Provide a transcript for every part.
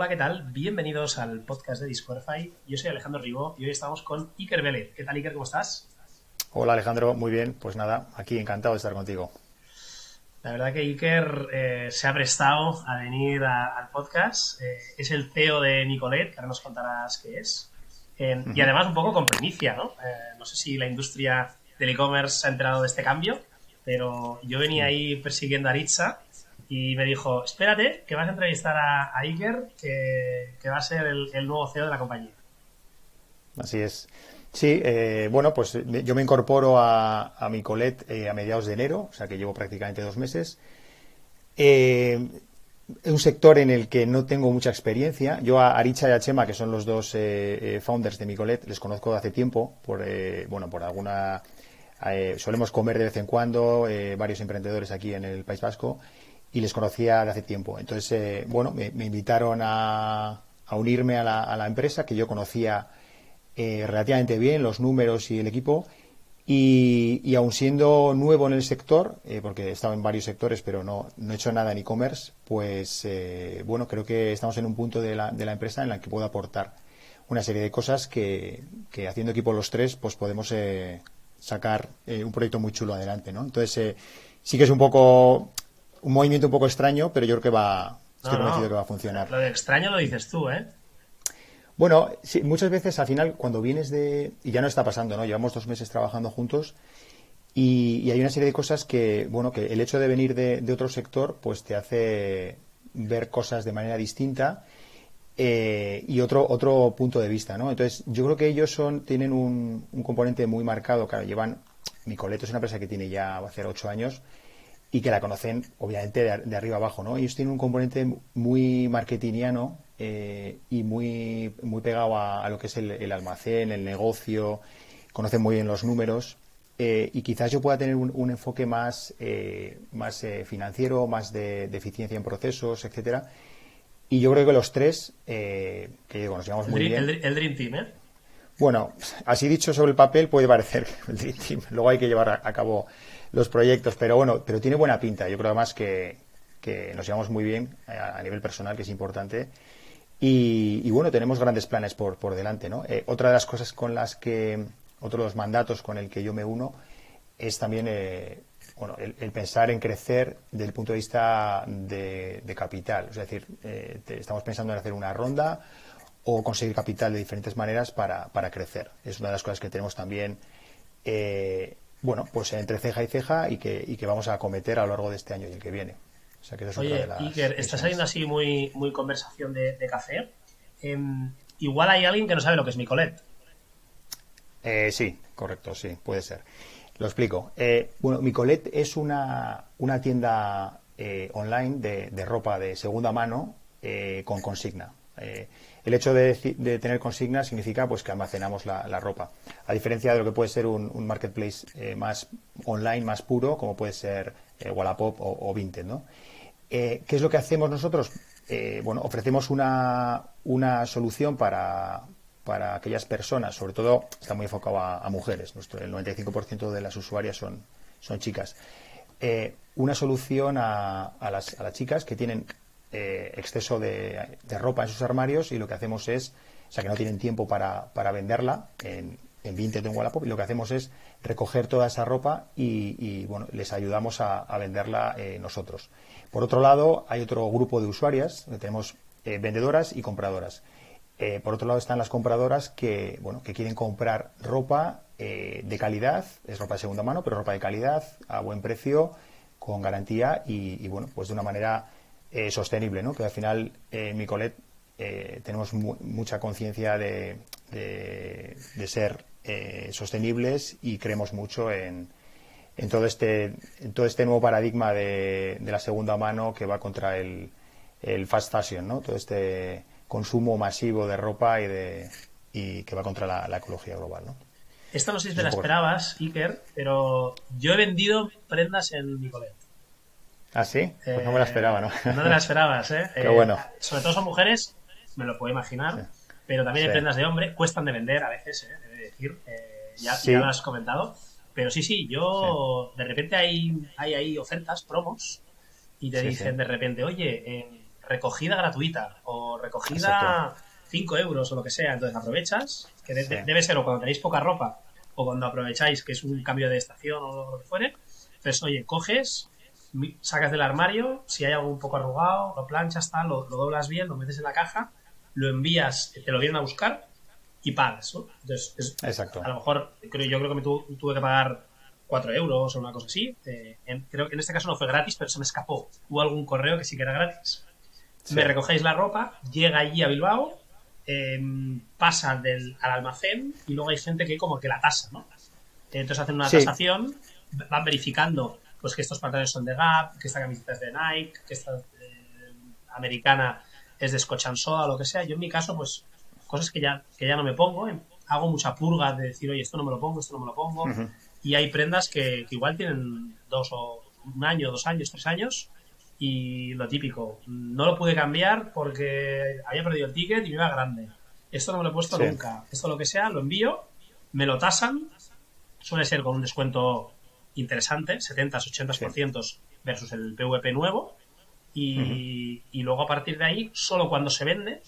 Hola, ¿qué tal? Bienvenidos al podcast de Discordify. Yo soy Alejandro Ribó y hoy estamos con Iker Vélez. ¿Qué tal, Iker? ¿Cómo estás? Hola, Alejandro. Muy bien. Pues nada, aquí encantado de estar contigo. La verdad que Iker eh, se ha prestado a venir al podcast. Eh, es el CEO de Nicolet, que ahora nos contarás qué es. Y además un poco con primicia, ¿no? Eh, no sé si la industria del e-commerce se ha enterado de este cambio, pero yo venía ahí persiguiendo a Aritza y me dijo, espérate, que vas a entrevistar a, Iker, que, va a ser el, nuevo CEO de la compañía. Así es. Sí, eh, bueno, pues yo me incorporo a, a mi colet eh, a mediados de enero, o sea que llevo prácticamente dos meses. Eh, un sector en el que no tengo mucha experiencia. Yo a Aricha y a Chema, que son los dos founders de mi colet, les conozco de hace tiempo, por, bueno, por alguna... solemos comer de vez en cuando, varios emprendedores aquí en el País Vasco, y les conocía de hace tiempo. Entonces, bueno, me, invitaron a, a unirme a la, a la empresa que yo conocía eh, relativamente bien, los números y el equipo. Y, y aun siendo nuevo en el sector, eh, porque he estado en varios sectores, pero no, no he hecho nada en e-commerce, pues eh, bueno, creo que estamos en un punto de la, de la empresa en la que puedo aportar una serie de cosas que, que haciendo equipo los tres, pues podemos sacar un proyecto muy chulo adelante, ¿no? Entonces, sí que es un poco, un movimiento un poco extraño, pero yo creo que va, estoy convencido que va a funcionar. Lo de extraño lo dices tú, ¿eh? Bueno, sí, muchas veces al final cuando vienes de... Y ya no está pasando, ¿no? Llevamos dos meses trabajando juntos y, hay una serie de cosas que, bueno, que el hecho de venir de, otro sector pues te hace ver cosas de manera distinta eh, y otro, otro punto de vista, ¿no? Entonces yo creo que ellos son, tienen un, componente muy marcado, claro, llevan... Micoleto es una empresa que tiene ya, va a ser ocho años y que la conocen obviamente de, de arriba abajo, ¿no? Ellos tienen un componente muy marketingiano eh, y muy, muy pegado a, lo que es el, almacén, el negocio, conocen muy bien los números. Eh, y quizás yo pueda tener un, enfoque más, eh, más financiero, más de, eficiencia en procesos, etcétera. Y yo creo que los tres, que nos llevamos muy bien. El, Dream Team, ¿eh? Bueno, así dicho sobre el papel puede parecer el Dream Team. Luego hay que llevar a, cabo los proyectos, pero bueno, pero tiene buena pinta. Yo creo además que, que nos llevamos muy bien a nivel personal, que es importante. Y, bueno, tenemos grandes planes por, por delante, ¿no? Eh, otra de las cosas con las que, otro de los mandatos con el que yo me uno es también, eh, bueno, el, pensar en crecer desde el punto de vista de, capital. Es decir, eh, estamos pensando en hacer una ronda o conseguir capital de diferentes maneras para, para crecer. Es una de las cosas que tenemos también, bueno, pues entre ceja y ceja y que, y que vamos a acometer a lo largo de este año y el que viene. Oye, Iker, está saliendo así muy, muy conversación de, café. Em, igual hay alguien que no sabe lo que es Micolet. Eh, sí, correcto, sí, puede ser. Lo explico. Eh, bueno, Micolet es una, una tienda eh, online de, ropa de segunda mano eh, con consigna. El hecho de, tener consigna significa pues que almacenamos la, ropa. A diferencia de lo que puede ser un, marketplace más online, más puro, como puede ser Wallapop o, Vinted, ¿no? Eh, ¿Qué es lo que hacemos nosotros? Eh, bueno, ofrecemos una, una solución para, para, aquellas personas, sobre todo está muy enfocado a, mujeres, Nuestro, el 95% de las usuarias son, son chicas. Eh, una solución a, las, a, las, chicas que tienen exceso de, ropa en sus armarios y lo que hacemos es, o sea, que no tienen tiempo para, venderla en, en Vinted en Wallapop y lo que hacemos es recoger toda esa ropa y, bueno, les ayudamos a, venderla nosotros. Por otro lado, hay otro grupo de usuarias, tenemos eh, vendedoras y compradoras. Eh, por otro lado están las compradoras que, bueno, que quieren comprar ropa eh, de calidad, es ropa de segunda mano, pero ropa de calidad, a buen precio, con garantía y, bueno, pues de una manera sostenible, ¿no? Que al final en Micolet tenemos mucha conciencia de, de, ser sostenibles y creemos mucho en, en todo este, en todo este nuevo paradigma de, de, la segunda mano que va contra el, el, fast fashion, ¿no? Todo este consumo masivo de ropa y, de, y que va contra la, ecología global, ¿no? Esta no sé si te la esperabas, Iker, pero yo he vendido prendas en Nicolet. ¿Ah, sí? Pues no me la esperaba, ¿no? Eh, no te la esperabas, ¿eh? Qué bueno. Eh, sobre todo son mujeres, me lo puedo imaginar, pero también hay prendas de hombre, cuestan de vender a veces, ¿eh? Debe decir, eh, ya, ya lo has comentado. Pero sí, sí, yo de repente hay, hay ahí ofertas, promos, y te dicen de repente, oye, recogida gratuita o recogida 5 euros o lo que sea. Entonces aprovechas, que debe ser o cuando tenéis poca ropa o cuando aprovecháis que es un cambio de estación o lo que fuere. Entonces, oye, coges, sacas del armario, si hay algo un poco arrugado, lo planchas, tal, lo, doblas bien, lo metes en la caja, lo envías, te lo vienen a buscar y pagas, Entonces, Exacto. a lo mejor creo, yo creo que me tuve que pagar 4 euros o una cosa así. Eh, creo que en este caso no fue gratis, pero se me escapó. Hubo algún correo que sí que era gratis. Me recogéis la ropa, llega allí a Bilbao, em, pasa del, al almacén y luego hay gente que como que la tasa, ¿no? Entonces hacen una tasación, van verificando pues que estos pantalones son de Gap, que esta camiseta es de Nike, que esta eh, americana es de Scotch and Soda lo que sea. Yo en mi caso, pues cosas que ya, que ya no me pongo, em, hago mucha purga de decir, oye, esto no me lo pongo, esto no me lo pongo. Y hay prendas que, igual tienen dos o un año, dos años, tres años. Y lo típico, no lo pude cambiar porque había perdido el ticket y me iba grande. Esto no me lo he puesto nunca. Esto lo que sea, lo envío, me lo tasan. Suele ser con un descuento interesante, 70, 80% versus el PVP nuevo. Y, y, luego a partir de ahí, solo cuando se vende,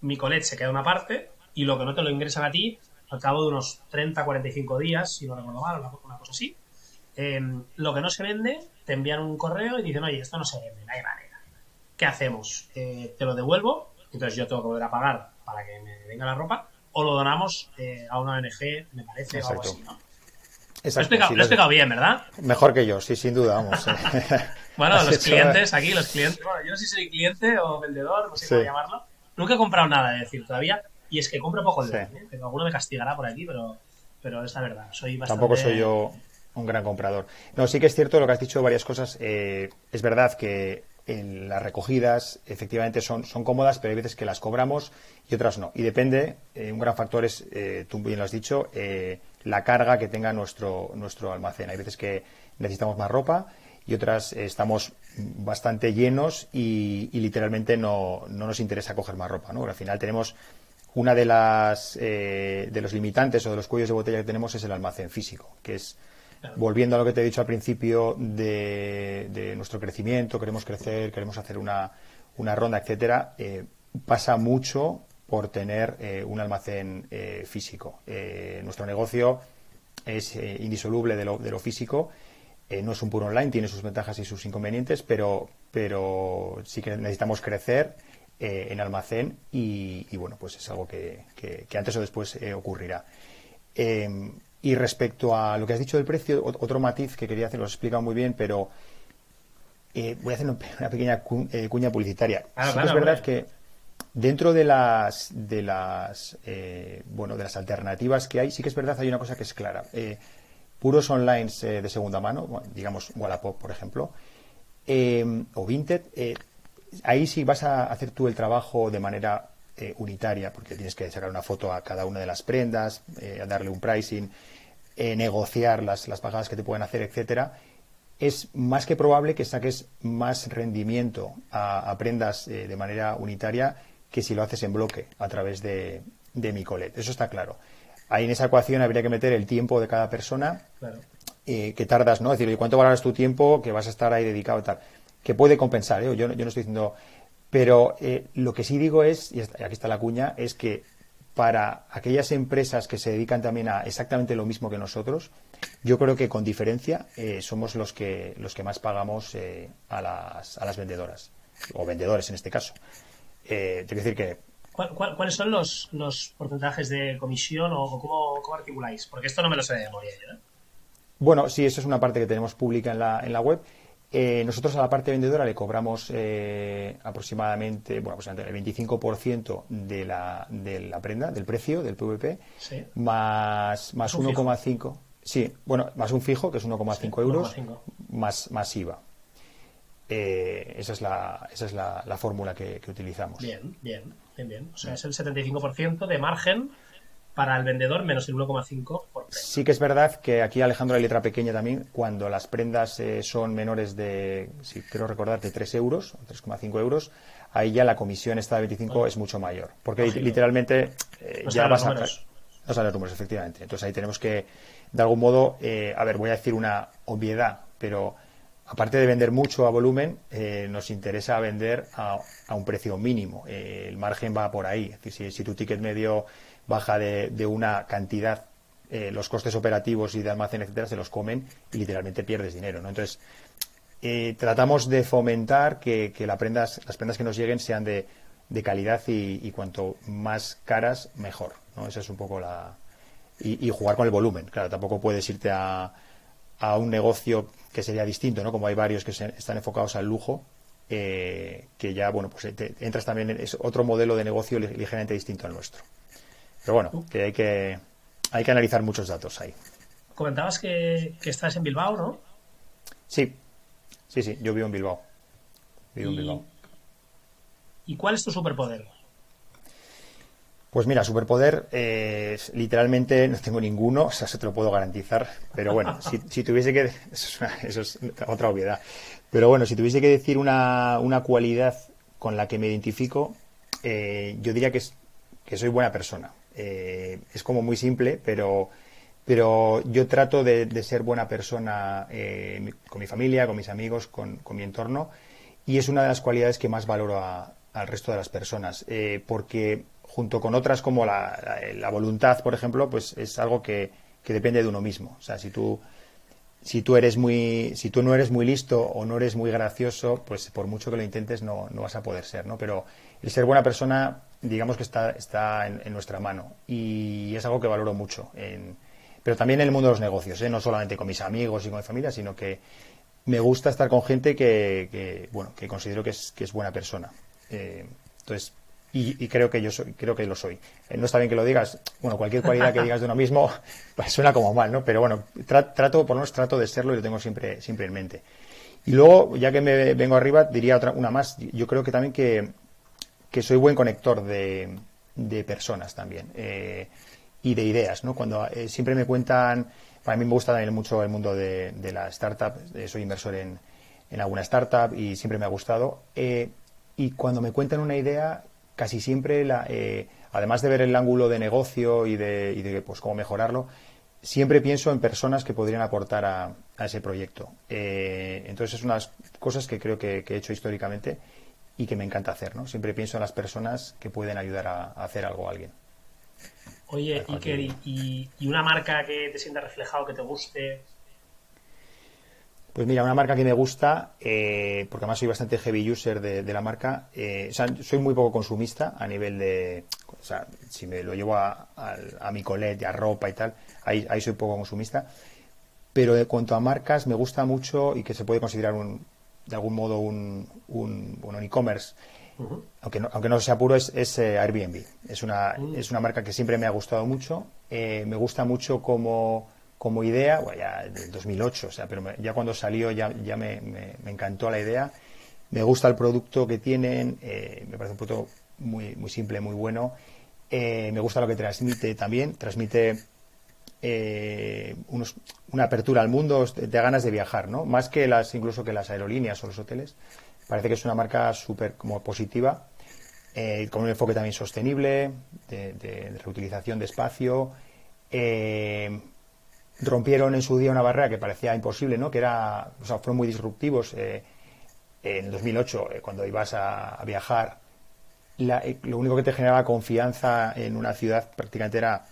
mi colet se queda una parte y lo que no te lo ingresan a ti al cabo de unos 30, 45 días, si no recuerdo mal, una, cosa así. Em, lo que no se vende, te envían un correo y dicen, oye, esto no se vende, no hay manera. ¿Qué hacemos? Eh, te lo devuelvo, entonces yo tengo que volver a pagar para que me venga la ropa, o lo donamos eh, a una ONG, me parece, o algo así, ¿no? Exacto, lo he explicado, bien, ¿verdad? Mejor que yo, sí, sin duda, vamos. bueno, los clientes, aquí los clientes, bueno, yo no sé si soy cliente o vendedor, no sé cómo llamarlo. Nunca he comprado nada, es decir, todavía y es que compro poco online, ¿eh? pero alguno me castigará por aquí, pero, pero es la verdad. Soy bastante... Tampoco soy yo un gran comprador. No, sí que es cierto lo que has dicho, varias cosas. Eh, es verdad que en las recogidas efectivamente son, son cómodas, pero hay veces que las cobramos y otras no. Y depende, eh, un gran factor es, tú bien lo has dicho, la carga que tenga nuestro, nuestro almacén. Hay veces que necesitamos más ropa y otras estamos bastante llenos y, literalmente no, no, nos interesa coger más ropa. ¿no? al final tenemos una de las eh, de los limitantes o de los cuellos de botella que tenemos es el almacén físico, que es volviendo a lo que te he dicho al principio de, nuestro crecimiento, queremos crecer, queremos hacer una, una ronda, etcétera, eh, pasa mucho por tener eh, un almacén físico. nuestro negocio es indisoluble de lo, de lo físico. no es un puro online, tiene sus ventajas y sus inconvenientes, pero, pero sí que necesitamos crecer eh, en almacén y, bueno, pues es algo que, antes o después eh, ocurrirá. Em, y respecto a lo que has dicho del precio, otro matiz que quería hacer, lo has explicado muy bien, pero eh, voy a hacer una pequeña cuña publicitaria. Ah, es verdad que dentro de las de las bueno de las alternativas que hay, sí que es verdad hay una cosa que es clara. puros online de segunda mano, digamos Wallapop, por ejemplo, em, o Vinted, ahí sí vas a hacer tú el trabajo de manera eh, unitaria, porque tienes que sacar una foto a cada una de las prendas, eh, darle un pricing, eh, negociar las, las pagadas que te pueden hacer, etcétera. Es más que probable que saques más rendimiento a, prendas de manera unitaria que si lo haces en bloque a través de, de Micolet. Eso está claro. Ahí en esa ecuación habría que meter el tiempo de cada persona que tardas, ¿no? Es decir, ¿cuánto valoras tu tiempo que vas a estar ahí dedicado y tal? que puede compensar, ¿eh? yo, yo, no estoy diciendo... Pero eh, lo que sí digo es, y aquí está la cuña, es que para aquellas empresas que se dedican también a exactamente lo mismo que nosotros, yo creo que con diferencia eh, somos los que, los que más pagamos a, las, a las vendedoras, o vendedores en este caso. Eh, que decir que ¿Cuáles son los, los porcentajes de comisión o cómo, cómo, articuláis? Porque esto no me lo sé de memoria yo. Bueno, sí, eso es una parte que tenemos pública en la, en la web. Eh, nosotros a la parte vendedora le cobramos eh, aproximadamente, bueno, pues el 25% de la, de la prenda, del precio del PVP, más, más 1,5. Sí, bueno, más un fijo, que es 1,5 euros, más, más IVA. Eh, esa es la, esa es la, la fórmula que, que, utilizamos. Bien, bien, bien, bien. O sea, es el 75% de margen para el vendedor menos el 1,5 por Sí que es verdad que aquí Alejandro hay letra pequeña también, cuando las prendas eh, son menores de, si quiero recordar, de 3 euros, 3,5 euros, ahí ya la comisión esta de 25 es mucho mayor. Porque literalmente eh, ya vas a... No salen los números, efectivamente. Entonces ahí tenemos que, de algún modo, eh, a ver, voy a decir una obviedad, pero aparte de vender mucho a volumen, nos interesa vender a, un precio mínimo. el margen va por ahí. Si, tu ticket medio baja de, de una cantidad los costes operativos y de almacén, etcétera, se los comen y literalmente pierdes dinero. ¿no? Entonces, eh, tratamos de fomentar que, las prendas que nos lleguen sean de, calidad y, cuanto más caras, mejor. ¿no? Esa es un poco la. Y, jugar con el volumen. Claro, tampoco puedes irte a, a un negocio que sería distinto, ¿no? Como hay varios que están enfocados al lujo, eh, que ya, bueno, pues entras también en es otro modelo de negocio ligeramente distinto al nuestro. Pero bueno, que hay que, hay que analizar muchos datos ahí. Comentabas que, que estás en Bilbao, ¿no? Sí, Sí, sí, yo vivo en Bilbao. Vivo ¿Y, en Bilbao. ¿Y cuál es tu superpoder? Pues mira, superpoder, eh, literalmente no tengo ninguno, o sea, se te lo puedo garantizar. Pero bueno, si, tuviese que. Eso es, otra obviedad. Pero bueno, si tuviese que decir una, una cualidad con la que me identifico, eh, yo diría que, es, que soy buena persona. Eh, es como muy simple, pero pero yo trato de, ser buena persona con mi familia, con mis amigos, con, mi entorno, y es una de las cualidades que más valoro al resto de las personas, porque junto con otras como la, voluntad, por ejemplo, pues es algo que, depende de uno mismo. O sea, si tú si tú eres muy si tú no eres muy listo o no eres muy gracioso, pues por mucho que lo intentes no, no vas a poder ser, ¿no? Pero el ser buena persona, digamos que está, está en, nuestra mano y es algo que valoro mucho en, pero también en el mundo de los negocios, ¿eh? no solamente con mis amigos y con mi familia, sino que me gusta estar con gente que, bueno, que considero que es, que es buena persona. Eh, entonces, y, creo que yo soy, creo que lo soy. Eh, no está bien que lo digas, bueno, cualquier cualidad que digas de uno mismo pues suena como mal, ¿no? Pero bueno, trato, por lo menos trato de serlo y lo tengo siempre, siempre en mente. Y luego, ya que me vengo arriba, diría otra, una más. Yo creo que también que, que soy buen conector de, de personas también. Eh, y de ideas, ¿no? Cuando eh, siempre me cuentan, para mí me gusta también mucho el mundo de, la startup, eh, soy inversor en, en, alguna startup y siempre me ha gustado. Y cuando me cuentan una idea, casi siempre, la, además de ver el ángulo de negocio y de, y de pues, cómo mejorarlo, siempre pienso en personas que podrían aportar a, ese proyecto. entonces es una de las cosas que creo que, he hecho históricamente y que me encanta hacer, ¿no? Siempre pienso en las personas que pueden ayudar a, a hacer algo a alguien. Oye, Iker, ¿y, una marca que te sienta reflejado, que te guste? Pues mira, una marca que me gusta, eh, porque además soy bastante heavy user de, la marca, eh, o sea, soy muy poco consumista a nivel de, o sea, si me lo llevo a, mi colete, a ropa y tal, ahí, ahí soy poco consumista, pero en cuanto a marcas me gusta mucho y que se puede considerar un, de algún modo un, un, un e-commerce aunque, no, aunque no sea puro, es, eh, Airbnb. Es una, mm. es una marca que siempre me ha gustado mucho. Eh, me gusta mucho como, como idea, bueno, ya del 2008, o sea, pero ya cuando salió ya, ya me, me, encantó la idea. Me gusta el producto que tienen, eh, me parece un producto muy, muy simple, muy bueno. me gusta lo que transmite también, transmite unos, una apertura al mundo de, de, ganas de viajar, ¿no? Más que las, incluso que las aerolíneas o los hoteles. Parece que es una marca súper como positiva, eh, con un enfoque también sostenible, de, reutilización de espacio. Eh, rompieron en su día una barrera que parecía imposible, ¿no? Que era, o sea, fueron muy disruptivos. Eh, en 2008, cuando ibas a, viajar, lo único que te generaba confianza en una ciudad prácticamente era,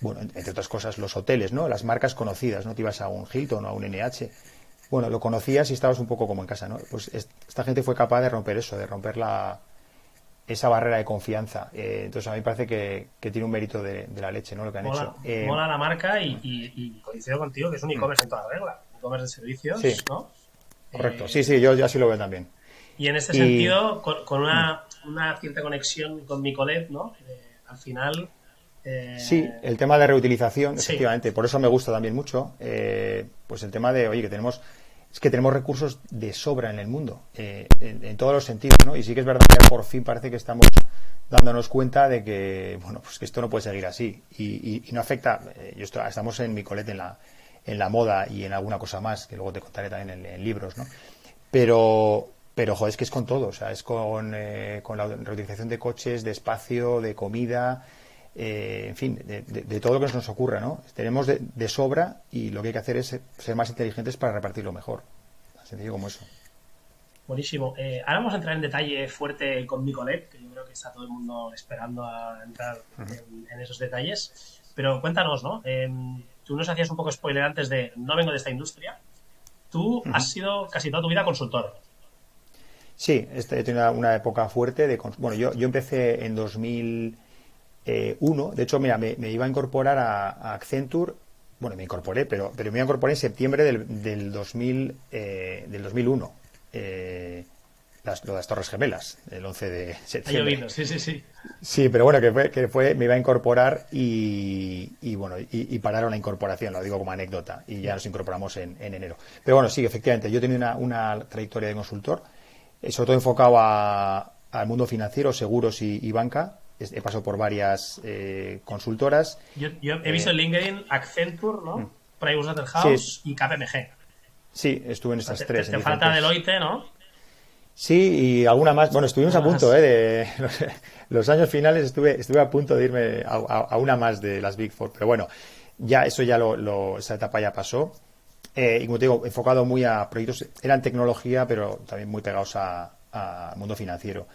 bueno, entre otras cosas, los hoteles, ¿no? Las marcas conocidas, ¿no? Te ibas a un Hilton o a un NH bueno, lo conocías y estabas un poco como en casa, ¿no? Pues esta gente fue capaz de romper eso, de romper la, esa barrera de confianza. Eh, entonces a mí me parece que, tiene un mérito de, la leche, ¿no? Lo que han mola, hecho. Eh, mola la marca y, coincido contigo que es un e-commerce en toda regla. E-commerce de servicios, ¿no? Correcto, eh, sí, sí, yo, ya sí lo veo también. Y en este sentido, con, una, una, cierta conexión con Nicolet, ¿no? al final Sí, el tema de reutilización, efectivamente, por eso me gusta también mucho, pues el tema de, oye, que tenemos, es que tenemos recursos de sobra en el mundo, eh, en, todos los sentidos, ¿no? Y sí que es verdad que por fin parece que estamos dándonos cuenta de que, bueno, pues que esto no puede seguir así y, no afecta, eh, yo estamos en mi colete en la, en la moda y en alguna cosa más, que luego te contaré también en, libros, ¿no? Pero, pero, joder, es que es con todo, o sea, es con, con la reutilización de coches, de espacio, de comida, eh, en fin, de, todo lo que nos ocurra, ¿no? Tenemos de, sobra y lo que hay que hacer es ser más inteligentes para repartirlo mejor. sencillo como eso. Buenísimo. Eh, ahora vamos a entrar en detalle fuerte con Nicolet, que yo creo que está todo el mundo esperando a entrar en, esos detalles. Pero cuéntanos, ¿no? Em, tú nos hacías un poco spoiler antes de no vengo de esta industria. Tú has sido casi toda tu vida consultor. Sí, este, he tenido una, época fuerte de... Bueno, yo, yo empecé en 2001. Eh, de hecho, mira, me, iba a incorporar a, Accenture. Bueno, me incorporé, pero, pero me incorporé en septiembre del, del, 2000, eh, del 2001. Eh, las, lo de las Torres Gemelas, el 11 de septiembre. sí, sí, sí. Sí, pero bueno, que fue, que fue me iba a incorporar y, bueno, y, pararon la incorporación, lo digo como anécdota, y ya nos incorporamos en, enero. Pero bueno, sí, efectivamente, yo tenía una, una trayectoria de consultor eh, sobre todo enfocado al mundo financiero, seguros y, banca. He pasado por varias eh, consultoras. Yo, he visto en eh, LinkedIn Accenture, ¿no? Mm. Pricewaterhouse y KPMG. Sí, estuve en estas tres. Te, falta Deloitte, ¿no? Sí, y alguna más. Bueno, estuvimos a punto, ¿eh? De los, años finales estuve, estuve a punto de irme a, una más de las Big Four. Pero bueno, ya eso ya lo, esa etapa ya pasó. Eh, y como te digo, enfocado muy a proyectos, eran tecnología, pero también muy pegados al mundo financiero.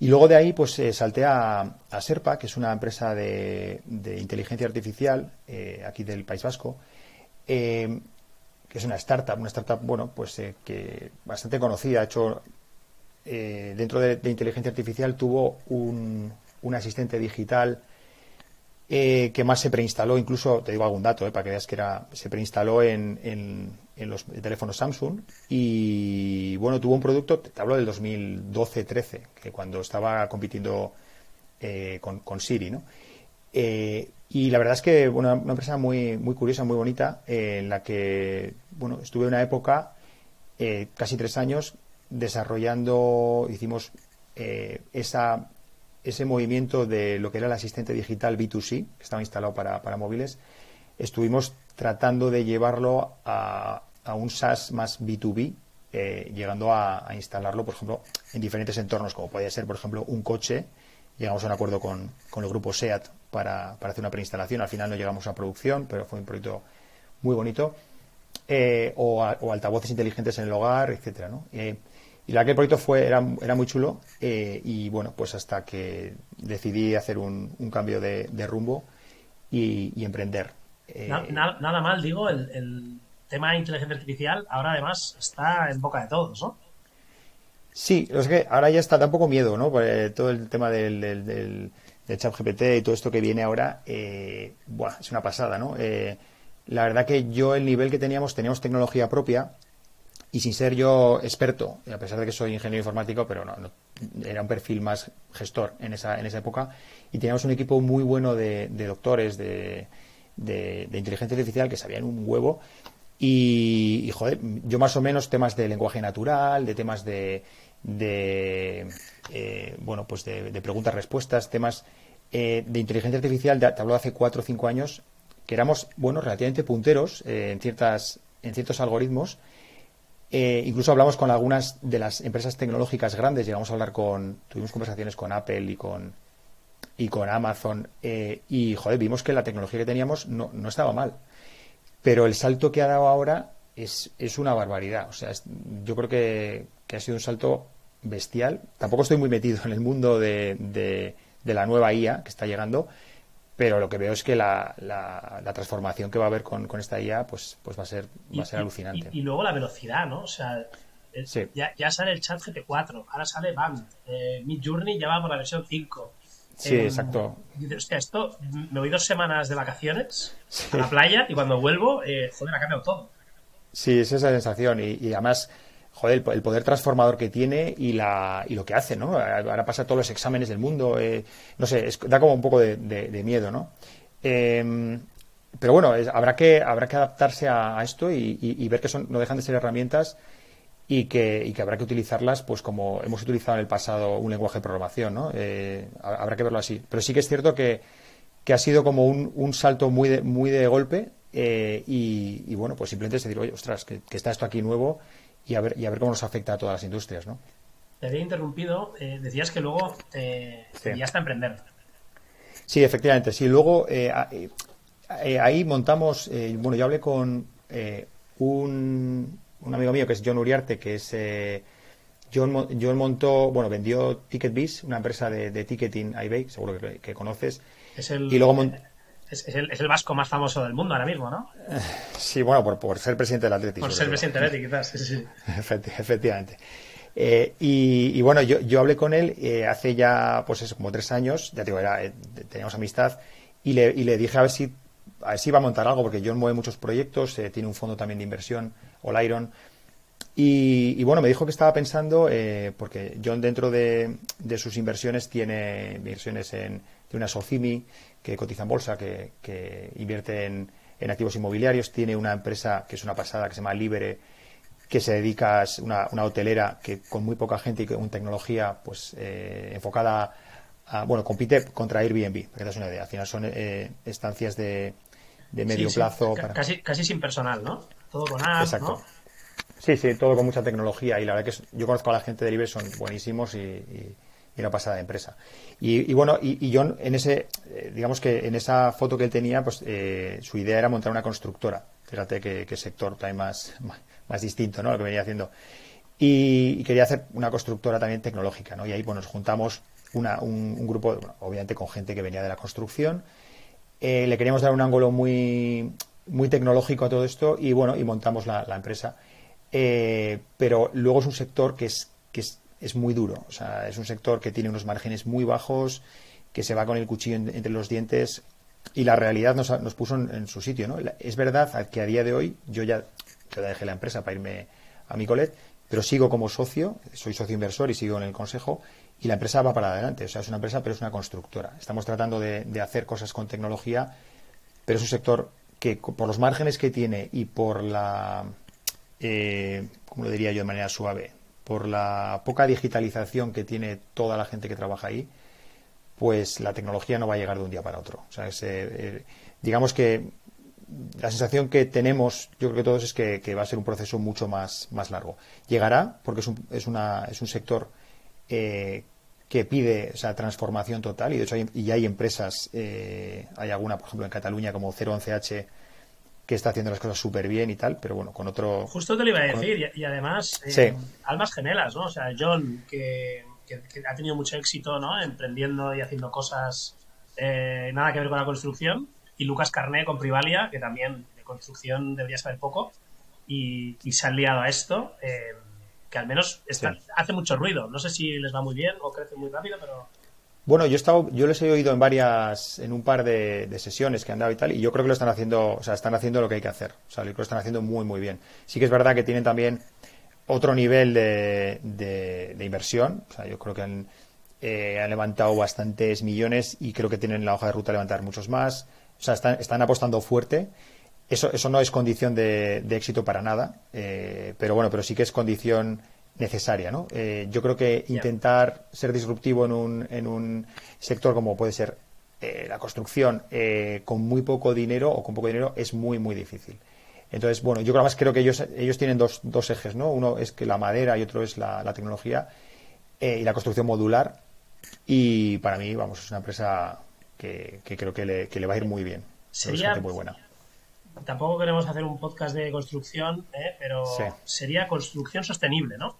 Y luego de ahí, pues eh, salté a, Serpa, que es una empresa de, inteligencia artificial eh, aquí del País Vasco, que es una startup, una startup, bueno, pues que bastante conocida. De hecho, dentro de, inteligencia artificial tuvo un, un asistente digital eh, que más se preinstaló, incluso te digo algún dato eh, para que veas que era, se preinstaló en, los teléfonos Samsung y bueno, tuvo un producto, te hablo del 2012-13, que cuando estaba compitiendo eh, con, Siri, ¿no? y la verdad es que una empresa muy, muy curiosa, muy bonita, en la que bueno, estuve una época, casi tres años, desarrollando, hicimos esa ese movimiento de lo que era el asistente digital B2C, que estaba instalado para, móviles, estuvimos tratando de llevarlo a, un SaaS más B2B, eh, llegando a, instalarlo, por ejemplo, en diferentes entornos, como podía ser, por ejemplo, un coche. Llegamos a un acuerdo con, el grupo SEAT para, hacer una preinstalación. Al final no llegamos a producción, pero fue un proyecto muy bonito. Eh, o, altavoces inteligentes en el hogar, etcétera, ¿no? Eh, y la que el proyecto fue, era, era muy chulo eh, y bueno, pues hasta que decidí hacer un, cambio de, rumbo y, emprender. Eh, nada, mal, digo, el, tema de inteligencia artificial ahora además está en boca de todos, ¿no? Sí, es que ahora ya está tampoco miedo, ¿no? todo el tema del, del, chat GPT y todo esto que viene ahora, eh, es una pasada, ¿no? la verdad que yo el nivel que teníamos, teníamos tecnología propia, y sin ser yo experto, a pesar de que soy ingeniero informático, pero no, era un perfil más gestor en esa, en esa época, y teníamos un equipo muy bueno de, doctores de, de, inteligencia artificial que sabían un huevo. Y, joder, yo más o menos temas de lenguaje natural, de temas de, de eh, bueno, pues de, preguntas-respuestas, temas eh, de inteligencia artificial, te hablo hace cuatro o cinco años, que éramos, bueno, relativamente punteros eh, en, ciertas, en ciertos algoritmos eh, incluso hablamos con algunas de las empresas tecnológicas grandes, llegamos a hablar con, tuvimos conversaciones con Apple y con, y con Amazon, y joder, vimos que la tecnología que teníamos no, no estaba mal. Pero el salto que ha dado ahora es, es una barbaridad. O sea, yo creo que, que, ha sido un salto bestial. Tampoco estoy muy metido en el mundo de, de, de la nueva IA que está llegando, pero lo que veo es que la, la, transformación que va a haber con, esta IA pues, pues va a ser, va a ser alucinante. Y, luego la velocidad, ¿no? O sea, ya, ya, sale el chat GT4, ahora sale BAM, eh, Mid Journey ya va por la versión 5. Sí, exacto. hostia, esto, me voy dos semanas de vacaciones a la playa y cuando vuelvo, eh, joder, ha cambiado todo. Sí, es esa sensación y, y además joder, el poder transformador que tiene y, la, y lo que hace, ¿no? Ahora pasa todos los exámenes del mundo, eh, no sé, da como un poco de, miedo, ¿no? Em, pero bueno, habrá, que, habrá que adaptarse a, esto y, ver que son, no dejan de ser herramientas y que, y que habrá que utilizarlas pues como hemos utilizado en el pasado un lenguaje de programación, ¿no? Eh, habrá que verlo así. Pero sí que es cierto que, que ha sido como un, un salto muy de, muy de golpe eh, y, bueno, pues simplemente es decir, oye, ostras, que, que está esto aquí nuevo y a ver, y a ver cómo nos afecta a todas las industrias, ¿no? Te había interrumpido, eh, decías que luego te sí. a emprender. Sí, efectivamente, sí. Luego eh, eh, ahí montamos, bueno, yo hablé con un, un amigo mío que es John Uriarte, que es... Eh, John, John, montó, bueno, vendió TicketBiz, una empresa de, ticketing eBay, seguro que, conoces. Es el, y luego es, el, es, el, vasco más famoso del mundo ahora mismo, ¿no? Sí, bueno, por, por ser presidente del Atlético. Por ser presidente del Atlético, quizás, sí, sí. efectivamente. Eh, y, bueno, yo, yo hablé con él eh, hace ya, pues eso, como tres años, ya digo, era, eh, teníamos amistad, y le, y le dije a ver si a ver si iba a montar algo, porque John mueve muchos proyectos, tiene un fondo también de inversión, All y, bueno, me dijo que estaba pensando, porque John dentro de, sus inversiones tiene inversiones en de una Socimi que cotiza en bolsa, que, invierte en, en, activos inmobiliarios, tiene una empresa que es una pasada que se llama Libere, que se dedica, a una, una hotelera que con muy poca gente y con tecnología pues eh, enfocada a, bueno, compite contra Airbnb, para que te das una idea. Al final son eh, estancias de, de medio plazo. Casi, casi sin personal, ¿no? Todo con apps, Exacto. Sí, sí, todo con mucha tecnología y la verdad que yo conozco a la gente de Libre, son buenísimos y, y, una pasada de empresa. Y, bueno, y, y, John, en ese, eh, digamos que en esa foto que él tenía, pues su idea era montar una constructora. Fíjate qué sector también más, más distinto, ¿no? Lo que venía haciendo. Y, quería hacer una constructora también tecnológica, ¿no? Y ahí pues nos juntamos una, un, grupo, obviamente con gente que venía de la construcción. Eh, le queríamos dar un ángulo muy, muy tecnológico a todo esto y bueno, y montamos la, empresa. Eh, pero luego es un sector que es, que es, es, muy duro. O sea, es un sector que tiene unos márgenes muy bajos, que se va con el cuchillo entre los dientes y la realidad nos, nos puso en, su sitio. ¿no? Es verdad que a día de hoy yo ya yo dejé la empresa para irme a Micolet, pero sigo como socio, soy socio inversor y sigo en el consejo y la empresa va para adelante. O sea, es una empresa, pero es una constructora. Estamos tratando de, hacer cosas con tecnología, pero es un sector que por los márgenes que tiene y por la, eh, como lo diría yo de manera suave, por la poca digitalización que tiene toda la gente que trabaja ahí, pues la tecnología no va a llegar de un día para otro. O sea, eh, digamos que la sensación que tenemos, yo creo que todos, es que, va a ser un proceso mucho más, más largo. Llegará, porque es un, es una, es un sector eh, que pide esa transformación total, y de hecho hay, y hay empresas, eh, hay alguna, por ejemplo, en Cataluña como 011H, que está haciendo las cosas súper bien y tal, pero bueno, con otro... Justo te lo iba a decir, y, además, eh, almas gemelas, ¿no? O sea, John, que, que, ha tenido mucho éxito, ¿no? Emprendiendo y haciendo cosas nada que ver con la construcción, y Lucas Carné con Privalia, que también de construcción debería saber poco, y, se han liado a esto, eh, que al menos hace mucho ruido. No sé si les va muy bien o crece muy rápido, pero... Bueno, yo he estado, yo les he oído en varias, en un par de, sesiones que han dado y tal, y yo creo que lo están haciendo, o sea, están haciendo lo que hay que hacer. O sea, lo están haciendo muy, muy bien. Sí que es verdad que tienen también otro nivel de, de, inversión. O sea, yo creo que han, eh, han levantado bastantes millones y creo que tienen la hoja de ruta a levantar muchos más. O sea, están, apostando fuerte. Eso, eso no es condición de, éxito para nada, eh, pero bueno, pero sí que es condición necesaria, ¿no? Eh, yo creo que intentar ser disruptivo en un, en un sector como puede ser eh, la construcción con muy poco dinero o con poco dinero es muy, muy difícil. Entonces, bueno, yo creo más creo que ellos, ellos tienen dos, dos ejes, ¿no? Uno es que la madera y otro es la, la tecnología y la construcción modular. Y para mí, vamos, es una empresa que, creo que le, que le, va a ir muy bien. Sería muy buena. Tampoco queremos hacer un podcast de construcción, ¿eh? pero sería construcción sostenible, ¿no?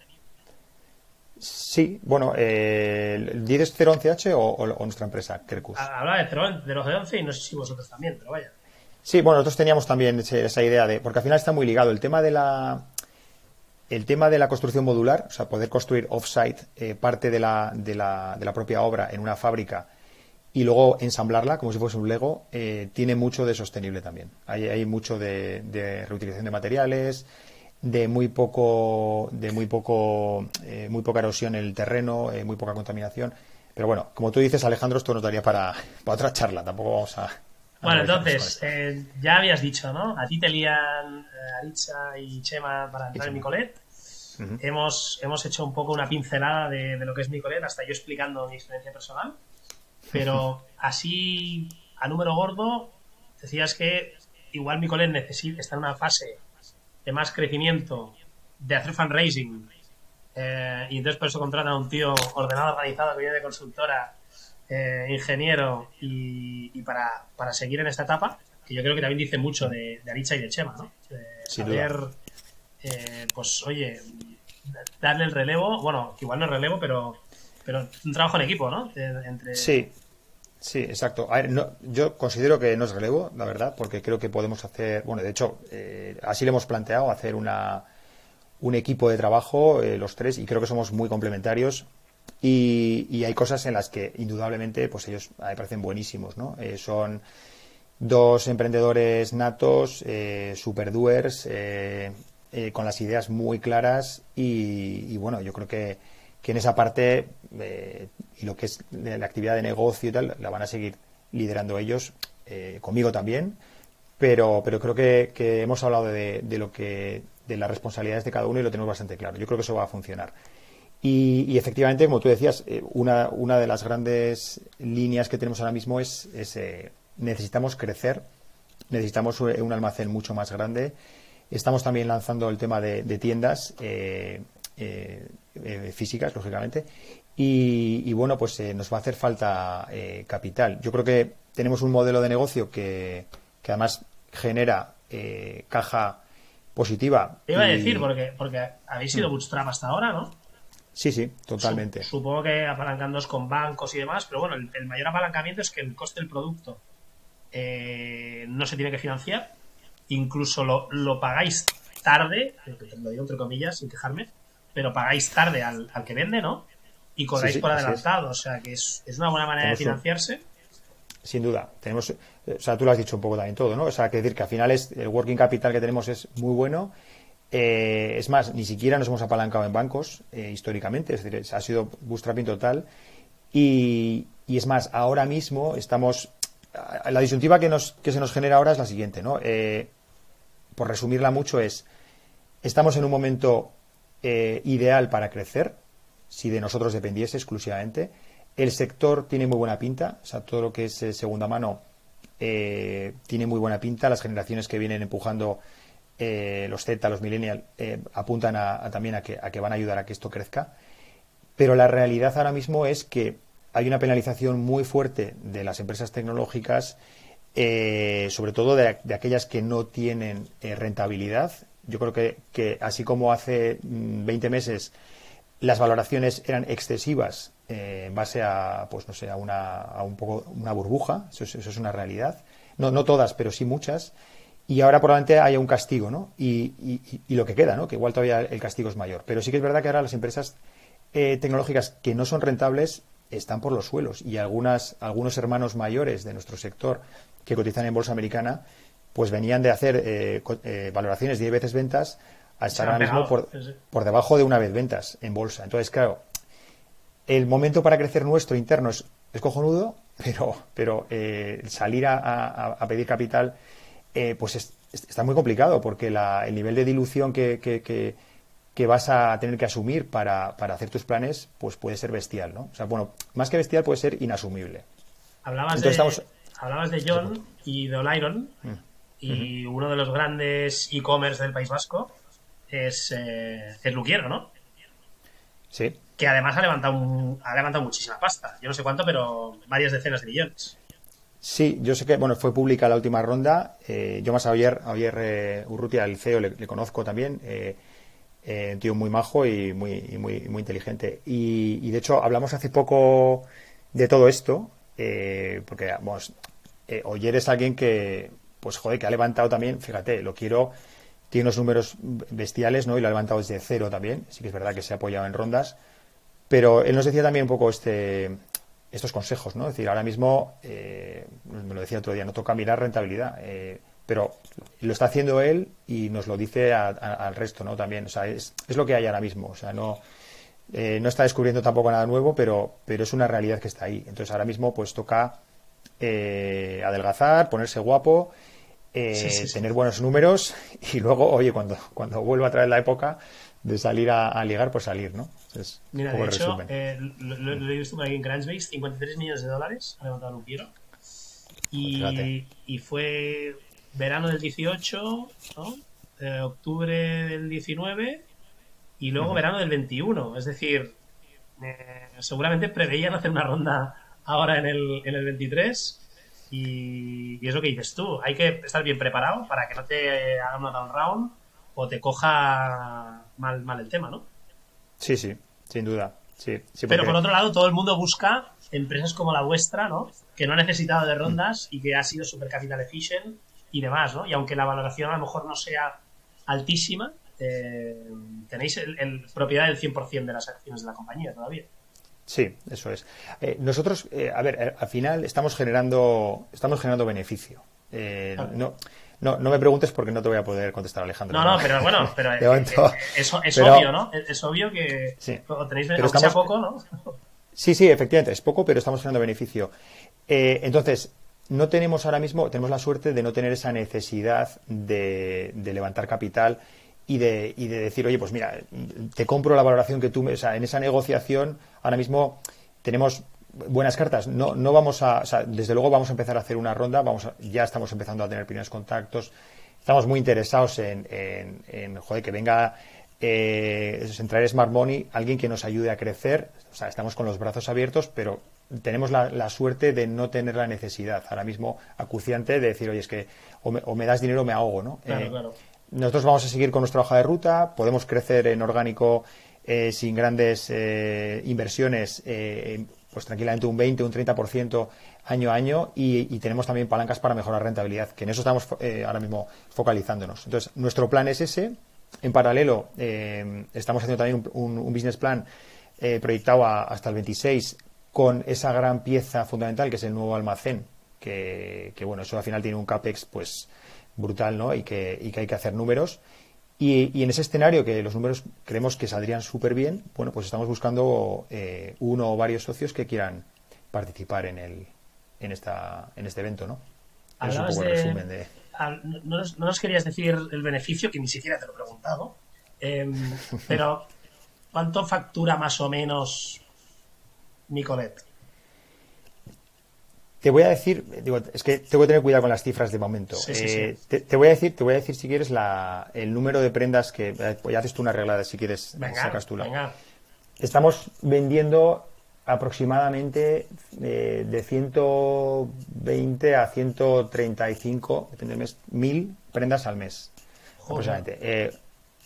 Sí, bueno, eh, ¿dices 011H o, o, nuestra empresa, Kerkus? Habla de 011 y no sé si vosotros también, pero vaya. Sí, bueno, nosotros teníamos también esa idea de, porque al final está muy ligado el tema de la, el tema de la construcción modular, o sea, poder construir off-site eh, parte de la, de, la, de la propia obra en una fábrica y luego ensamblarla como si fuese un Lego, eh, tiene mucho de sostenible también. Hay, hay mucho de, reutilización de materiales, de muy poco, de muy poco, eh, muy poca erosión en el terreno, eh, muy poca contaminación. Pero bueno, como tú dices, Alejandro, esto nos daría para, para otra charla. Tampoco vamos a. bueno, entonces, ya habías dicho, ¿no? A ti te lían Aritza y Chema para entrar en Micolet. hemos, hemos hecho un poco una pincelada de, de lo que es Micolet, hasta yo explicando mi experiencia personal. Pero así, a número gordo, decías que igual Micolet necesita, está en una fase de más crecimiento, de hacer fundraising, eh, y entonces por eso contratan a un tío ordenado, organizado, que viene de consultora, eh, ingeniero, y, para, para, seguir en esta etapa, que yo creo que también dice mucho de, de Aricha y de Chema, ¿no? De saber eh, pues oye, darle el relevo, bueno, igual no es relevo, pero, pero un trabajo en equipo, ¿no? Entre... Sí, Sí, exacto. yo considero que no es relevo, la verdad, porque creo que podemos hacer, bueno, de hecho, eh, así le hemos planteado, hacer una, un equipo de trabajo, eh, los tres, y creo que somos muy complementarios. Y, hay cosas en las que, indudablemente, pues ellos me parecen buenísimos, ¿no? Eh, son dos emprendedores natos, super doers, con las ideas muy claras y bueno, yo creo que que en esa parte eh, y lo que es la actividad de negocio y tal, la van a seguir liderando ellos, eh, conmigo también, pero, pero creo que, hemos hablado de, lo que de las responsabilidades de cada uno y lo tenemos bastante claro. Yo creo que eso va a funcionar. Y, efectivamente, como tú decías, eh, una, una de las grandes líneas que tenemos ahora mismo es, es necesitamos crecer, necesitamos un almacén mucho más grande. Estamos también lanzando el tema de, de tiendas. Eh, físicas, lógicamente. Y, bueno, pues eh, nos va a hacer falta capital. Yo creo que tenemos un modelo de negocio que, además genera caja positiva. Te iba a decir, porque, porque habéis sido bootstrap hasta ahora, ¿no? Sí, sí, totalmente. Supongo que apalancándoos con bancos y demás, pero bueno, el, mayor apalancamiento es que el coste del producto no se tiene que financiar, incluso lo, lo pagáis tarde, lo digo entre comillas, sin quejarme, pero pagáis tarde al, que vende, ¿no? Y cobráis por adelantado, o sea que es, una buena manera de financiarse. sin duda, tenemos, eh, o sea, tú lo has dicho un poco también todo, ¿no? O sea, que decir que al final es, el working capital que tenemos es muy bueno. Eh, es más, ni siquiera nos hemos apalancado en bancos eh, históricamente, es decir, ha sido bootstrapping total. Y, y, es más, ahora mismo estamos. La disyuntiva que, nos, que se nos genera ahora es la siguiente, ¿no? por resumirla mucho, es. Estamos en un momento eh, ideal para crecer, si de nosotros dependiese exclusivamente. El sector tiene muy buena pinta, o sea, todo lo que es eh, segunda mano eh, tiene muy buena pinta. Las generaciones que vienen empujando los Z, los millennials, apuntan a, también a que, a que van a ayudar a que esto crezca. Pero la realidad ahora mismo es que hay una penalización muy fuerte de las empresas tecnológicas, sobre todo de, de, aquellas que no tienen rentabilidad yo creo que, así como hace 20 mm, meses las valoraciones eran excesivas eh, en base a, pues no sé, a una, a un poco una burbuja, eso es, una realidad. No, no todas, pero sí muchas. Y ahora probablemente haya un castigo, ¿no? Y, lo que queda, ¿no? Que igual todavía el castigo es mayor. Pero sí que es verdad que ahora las empresas eh, tecnológicas que no son rentables están por los suelos y algunas, algunos hermanos mayores de nuestro sector que cotizan en bolsa americana pues venían de hacer eh, eh, valoraciones de 10 veces ventas a estar ahora mismo por, debajo de una vez ventas en bolsa. Entonces, claro, el momento para crecer nuestro interno es, cojonudo, pero, pero eh, salir a, pedir capital pues está muy complicado porque el nivel de dilución que, que, vas a tener que asumir para, para, hacer tus planes pues puede ser bestial, ¿no? O sea, bueno, más que bestial puede ser inasumible. Hablabas, de, hablabas de John y de Oliron. Mm y uno de los grandes e-commerce del País Vasco es, eh, es Luquiero, ¿no? Sí. Que además ha levantado, ha levantado muchísima pasta. Yo no sé cuánto, pero varias decenas de millones. Sí, yo sé que bueno fue pública la última ronda. Eh, yo más a Javier, Javier eh, Urrutia, el CEO, le, conozco también. Eh, eh, un tío muy majo y muy, muy, muy inteligente. Y, de hecho hablamos hace poco de todo esto, porque vamos, Oyer es alguien que pues joder, que ha levantado también, fíjate, lo quiero, tiene unos números bestiales, ¿no? Y lo ha levantado desde cero también, sí que es verdad que se ha apoyado en rondas, pero él nos decía también un poco este estos consejos, ¿no? Es decir, ahora mismo, eh, me lo decía otro día, no toca mirar rentabilidad, eh, pero lo está haciendo él y nos lo dice al resto, ¿no? También, o sea, es, es, lo que hay ahora mismo, o sea, no, eh, no está descubriendo tampoco nada nuevo, pero, pero es una realidad que está ahí. Entonces, ahora mismo, pues toca adelgazar, ponerse guapo eh, tener buenos números y luego, oye, cuando, cuando vuelva a traer la época de salir a, ligar, pues salir, ¿no? Mira, de hecho, eh, lo, he visto aquí en Crunchbase, 53 millones de dólares ha levantado Luquiero. Y, y fue verano del 18, ¿no? Eh, octubre del 19 y luego verano del 21. Es decir, seguramente preveían hacer una ronda ahora en el, en el 23 y, es lo que dices tú, hay que estar bien preparado para que no te hagan una down round o te coja mal, mal el tema, ¿no? Sí, sí, sin duda. Sí, Pero por otro lado, todo el mundo busca empresas como la vuestra, ¿no? Que no ha necesitado de rondas y que ha sido super capital efficient y demás, ¿no? Y aunque la valoración a lo mejor no sea altísima, eh, tenéis el, propiedad del 100% de las acciones de la compañía todavía. Sí, eso es. Eh, nosotros, eh, a ver, al final estamos generando, estamos generando beneficio. No, no, no me preguntes porque no te voy a poder contestar, Alejandro. No, no, pero bueno, pero es, obvio, ¿no? Es obvio que tenéis pero estamos, poco, ¿no? Sí, sí, efectivamente, es poco, pero estamos generando beneficio. entonces, no tenemos ahora mismo, tenemos la suerte de no tener esa necesidad de, levantar capital y de, y de, decir, oye, pues mira, te compro la valoración que tú me. O sea, en esa negociación, ahora mismo tenemos buenas cartas. No, no vamos a. O sea, desde luego vamos a empezar a hacer una ronda, vamos ya estamos empezando a tener primeros contactos. Estamos muy interesados en, en, joder, que venga eh, entrar Smart Money, alguien que nos ayude a crecer. O sea, estamos con los brazos abiertos, pero tenemos la, suerte de no tener la necesidad ahora mismo acuciante de decir, oye, es que o me, das dinero o me ahogo, ¿no? Eh, nosotros vamos a seguir con nuestra hoja de ruta, podemos crecer en orgánico eh, sin grandes eh, inversiones, pues tranquilamente un 20, un 30% año a año y, tenemos también palancas para mejorar rentabilidad, que en eso estamos ahora mismo focalizándonos. Entonces, nuestro plan es ese. En paralelo, estamos haciendo también un, business plan proyectado hasta el 26 con esa gran pieza fundamental que es el nuevo almacén, que, bueno, eso al final tiene un CAPEX pues brutal, ¿no? Y que, y que hay que hacer números. Y, en ese escenario que los números creemos que saldrían súper bien, bueno, pues estamos buscando eh, uno o varios socios que quieran participar en el en esta en este evento, ¿no? Es un poco el resumen de... No nos, querías decir el beneficio, que ni siquiera te lo he preguntado, em, pero ¿cuánto factura más o menos Nicolet? Te voy a decir, digo, es que tengo que tener cuidado con las cifras de momento. Eh, te, voy a decir, te voy a decir si quieres la, el número de prendas que eh, pues ya haces tú una regla si quieres sacas tú la. Estamos vendiendo aproximadamente eh, de 120 a 135 depende del mes, mil prendas al mes. Aproximadamente.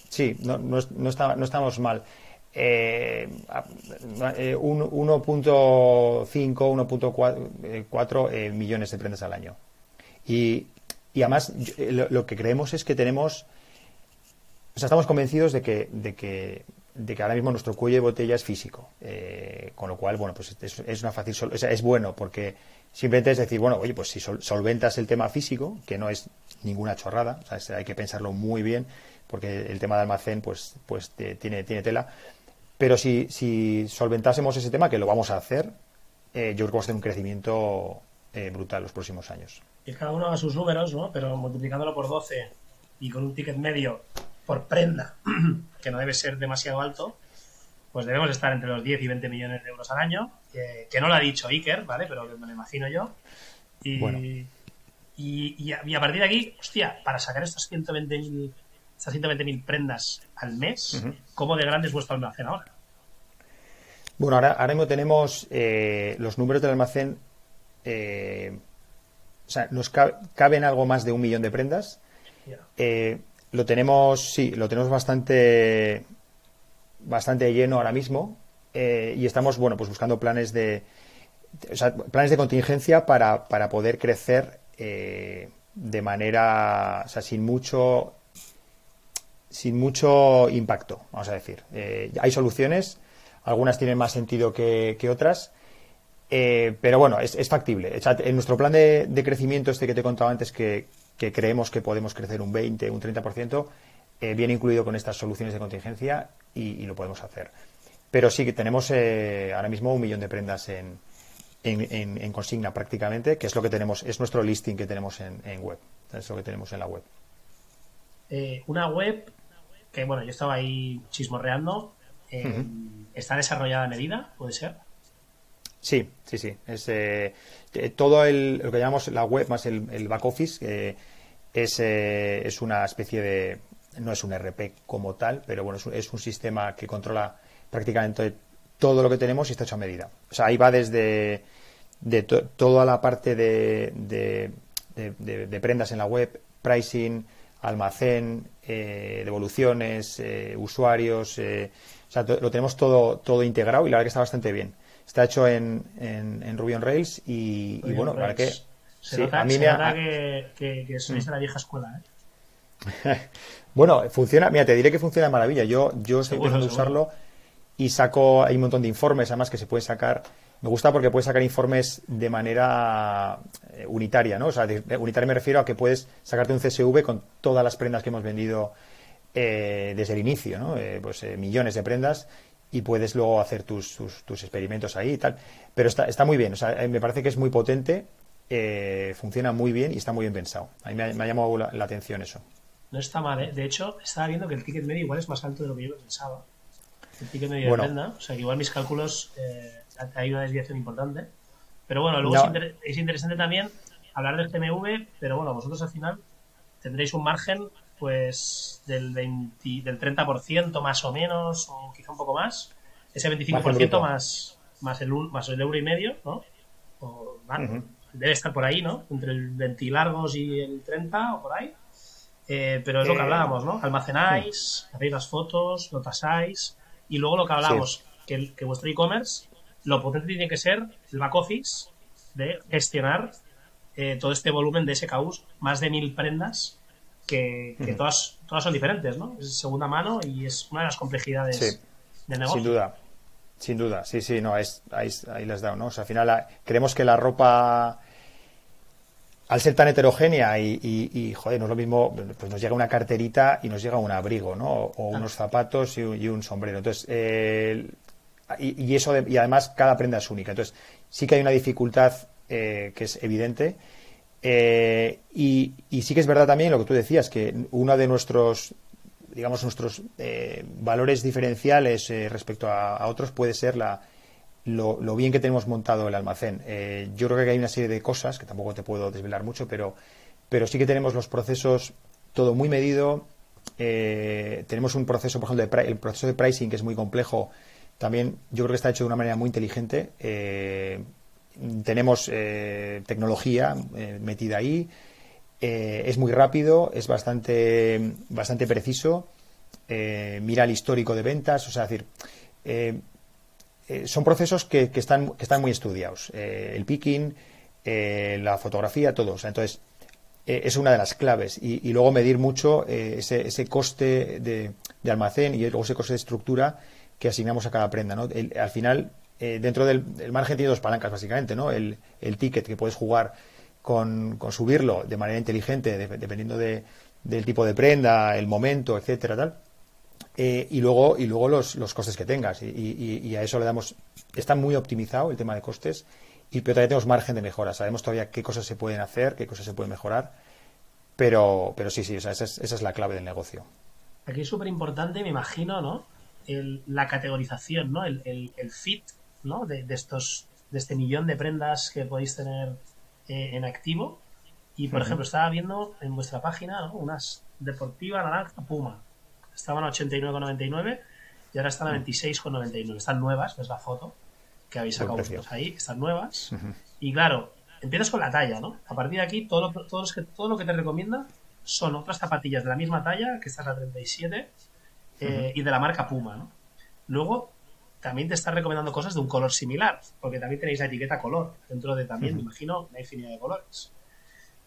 sí, no, no, no, no estamos mal eh, eh un 1.5, 1.4 eh, millones de prendas al año. Y, y además lo, que creemos es que tenemos, o sea, estamos convencidos de que, de que, de que ahora mismo nuestro cuello de botella es físico. Eh, con lo cual, bueno, pues es, una fácil, o sea, es bueno porque simplemente es decir, bueno, oye, pues si solventas el tema físico, que no es ninguna chorrada, hay que pensarlo muy bien porque el tema de almacén pues, pues tiene, tiene tela pero si, si solventásemos ese tema, que lo vamos a hacer, eh, yo creo que vamos a tener un crecimiento eh, brutal los próximos años. Y cada uno a sus números, ¿no? Pero multiplicándolo por 12 y con un ticket medio por prenda, que no debe ser demasiado alto, pues debemos estar entre los 10 y 20 millones de euros al año, que no lo ha dicho Iker, ¿vale? Pero me lo imagino yo. Y, y, a, partir de aquí, hostia, para sacar estos 120.000 estas 120.000 prendas al mes, ¿cómo de grande es vuestro almacén ahora? Bueno, ahora, ahora mismo tenemos eh, los números del almacén. Eh, o sea, nos caben algo más de un millón de prendas. Eh, lo tenemos, sí, lo tenemos bastante, bastante lleno ahora mismo. y estamos, bueno, pues buscando planes de, o sea, planes de contingencia para, para poder crecer de manera, o sea, sin mucho, sin mucho impacto, vamos a decir. hay soluciones algunas tienen más sentido que, otras. Eh, pero bueno, es, factible. en nuestro plan de, crecimiento, este que te he contado antes, que, creemos que podemos crecer un 20, un 30%, eh, viene incluido con estas soluciones de contingencia y, lo podemos hacer. Pero sí que tenemos eh, ahora mismo un millón de prendas en, en, consigna prácticamente, que es lo que tenemos, es nuestro listing que tenemos en, web. Es lo que tenemos en la web. una web que, bueno, yo estaba ahí chismorreando ¿Está desarrollada a medida? ¿Puede ser? Sí, sí, sí. Es, eh, todo el, lo que llamamos la web más el, back office es, eh, es una especie de. No es un RP como tal, pero bueno, es un, sistema que controla prácticamente todo lo que tenemos y está hecho a medida. O sea, ahí va desde de toda la parte de, de, prendas en la web, pricing, almacén, devoluciones, usuarios, sea, lo tenemos todo, todo integrado y la verdad que está bastante bien. Está hecho en, en, Ruby on Rails y, bueno, para que... Se nota, a mí me que, que, sois de la vieja escuela, ¿eh? bueno, funciona, mira, te diré que funciona de maravilla. Yo, yo estoy empezando a usarlo y saco, hay un montón de informes además que se puede sacar. Me gusta porque puedes sacar informes de manera eh, unitaria, ¿no? O sea, unitaria me refiero a que puedes sacarte un CSV con todas las prendas que hemos vendido eh, desde el inicio, ¿no? pues millones de prendas y puedes luego hacer tus, tus, experimentos ahí y tal. Pero está, está muy bien, o sea, eh, me parece que es muy potente, eh, funciona muy bien y está muy bien pensado. A mí me ha, llamado la, atención eso. No está mal, ¿eh? De hecho, estaba viendo que el ticket medio igual es más alto de lo que yo pensaba. El ticket medio de prenda, o sea, que igual mis cálculos eh, hay una desviación importante. Pero bueno, luego es, interesante también hablar del CMV, pero bueno, vosotros al final tendréis un margen pues del, 20, del 30% más o menos, o quizá un poco más. Ese 25% más, más, el, más el euro y medio, ¿no? Debe estar por ahí, ¿no? Entre el 20 largos y el 30 o por ahí. Eh, pero es lo que eh, hablábamos, ¿no? Almacenáis, hacéis las fotos, lo tasáis. Y luego lo que hablábamos, que, que vuestro e-commerce, lo potente tiene que ser el back office de gestionar eh, todo este volumen de SKUs, más de mil prendas que, todas, todas son diferentes, ¿no? Es segunda mano y es una de las complejidades del negocio. Sin duda. Sin duda, sí, sí, no, es, ahí, ahí les da, ¿no? O sea, al final creemos que la ropa, al ser tan heterogénea y, y, joder, no es lo mismo, pues nos llega una carterita y nos llega un abrigo, ¿no? O, unos zapatos y, un sombrero. Entonces, y, eso, y además cada prenda es única. Entonces, sí que hay una dificultad eh, que es evidente eh, y, sí que es verdad también lo que tú decías, que uno de nuestros, digamos, nuestros eh, valores diferenciales eh, respecto a, otros puede ser la, lo, bien que tenemos montado el almacén. yo creo que hay una serie de cosas, que tampoco te puedo desvelar mucho, pero, pero sí que tenemos los procesos todo muy medido. tenemos un proceso, por ejemplo, de, el proceso de pricing que es muy complejo. También yo creo que está hecho de una manera muy inteligente tenemos eh, tecnología eh, metida ahí, eh, es muy rápido, es bastante, bastante preciso, mira el histórico de ventas, o sea, decir, son procesos que, están, que están muy estudiados. el picking, la fotografía, todo. entonces, es una de las claves. Y, luego medir mucho ese, ese, coste de, almacén y luego ese coste de estructura que asignamos a cada prenda. ¿no? al final, eh, dentro del margen tiene dos palancas básicamente, ¿no? El, ticket que puedes jugar con, subirlo de manera inteligente dependiendo de, del tipo de prenda, el momento, etcétera, tal. Eh, y luego y luego los, los costes que tengas y, a eso le damos está muy optimizado el tema de costes y pero todavía tenemos margen de mejora sabemos todavía qué cosas se pueden hacer qué cosas se pueden mejorar pero pero sí sí esa, es, esa es la clave del negocio aquí es súper importante me imagino no la categorización no el, el fit ¿no? De, estos, de este millón de prendas que podéis tener eh, en activo. Y, por ejemplo, estaba viendo en vuestra página unas deportiva naranja puma. Estaban a 89,99 y ahora están a 26,99. Están nuevas, ves la foto que habéis sacado vosotros ahí, están nuevas. Y claro, empiezas con la talla, ¿no? A partir de aquí, todo lo, todo, que, todo lo que te recomienda son otras zapatillas de la misma talla, que estás a 37, eh, y de la marca Puma, ¿no? Luego también te está recomendando cosas de un color similar, porque también tenéis la etiqueta color, dentro de también, me imagino, una infinidad de colores.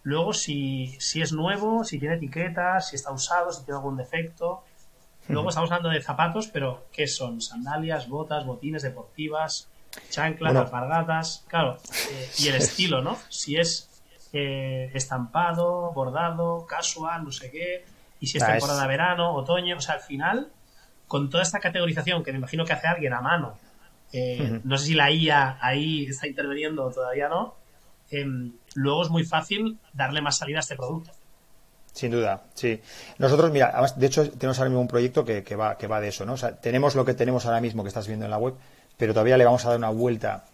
Luego, si, si es nuevo, si tiene etiquetas, si está usado, si tiene algún defecto. Luego estamos hablando de zapatos, pero ¿qué son? Sandalias, botas, botines deportivas, chanclas, alpargatas. Claro, eh, y el estilo, ¿no? Si es eh, estampado, bordado, casual, no sé qué. Y si es temporada de verano, otoño. O sea, al final con toda esta categorización que me imagino que hace alguien a mano, eh, no sé si la IA ahí está interviniendo o todavía no, em, luego es muy fácil darle más salida a este producto. Sin duda, sí. Nosotros, mira, de hecho tenemos ahora mismo un proyecto que, va, que va de eso, ¿no? O sea, tenemos lo que tenemos ahora mismo que estás viendo en la web, pero todavía le vamos a dar una vuelta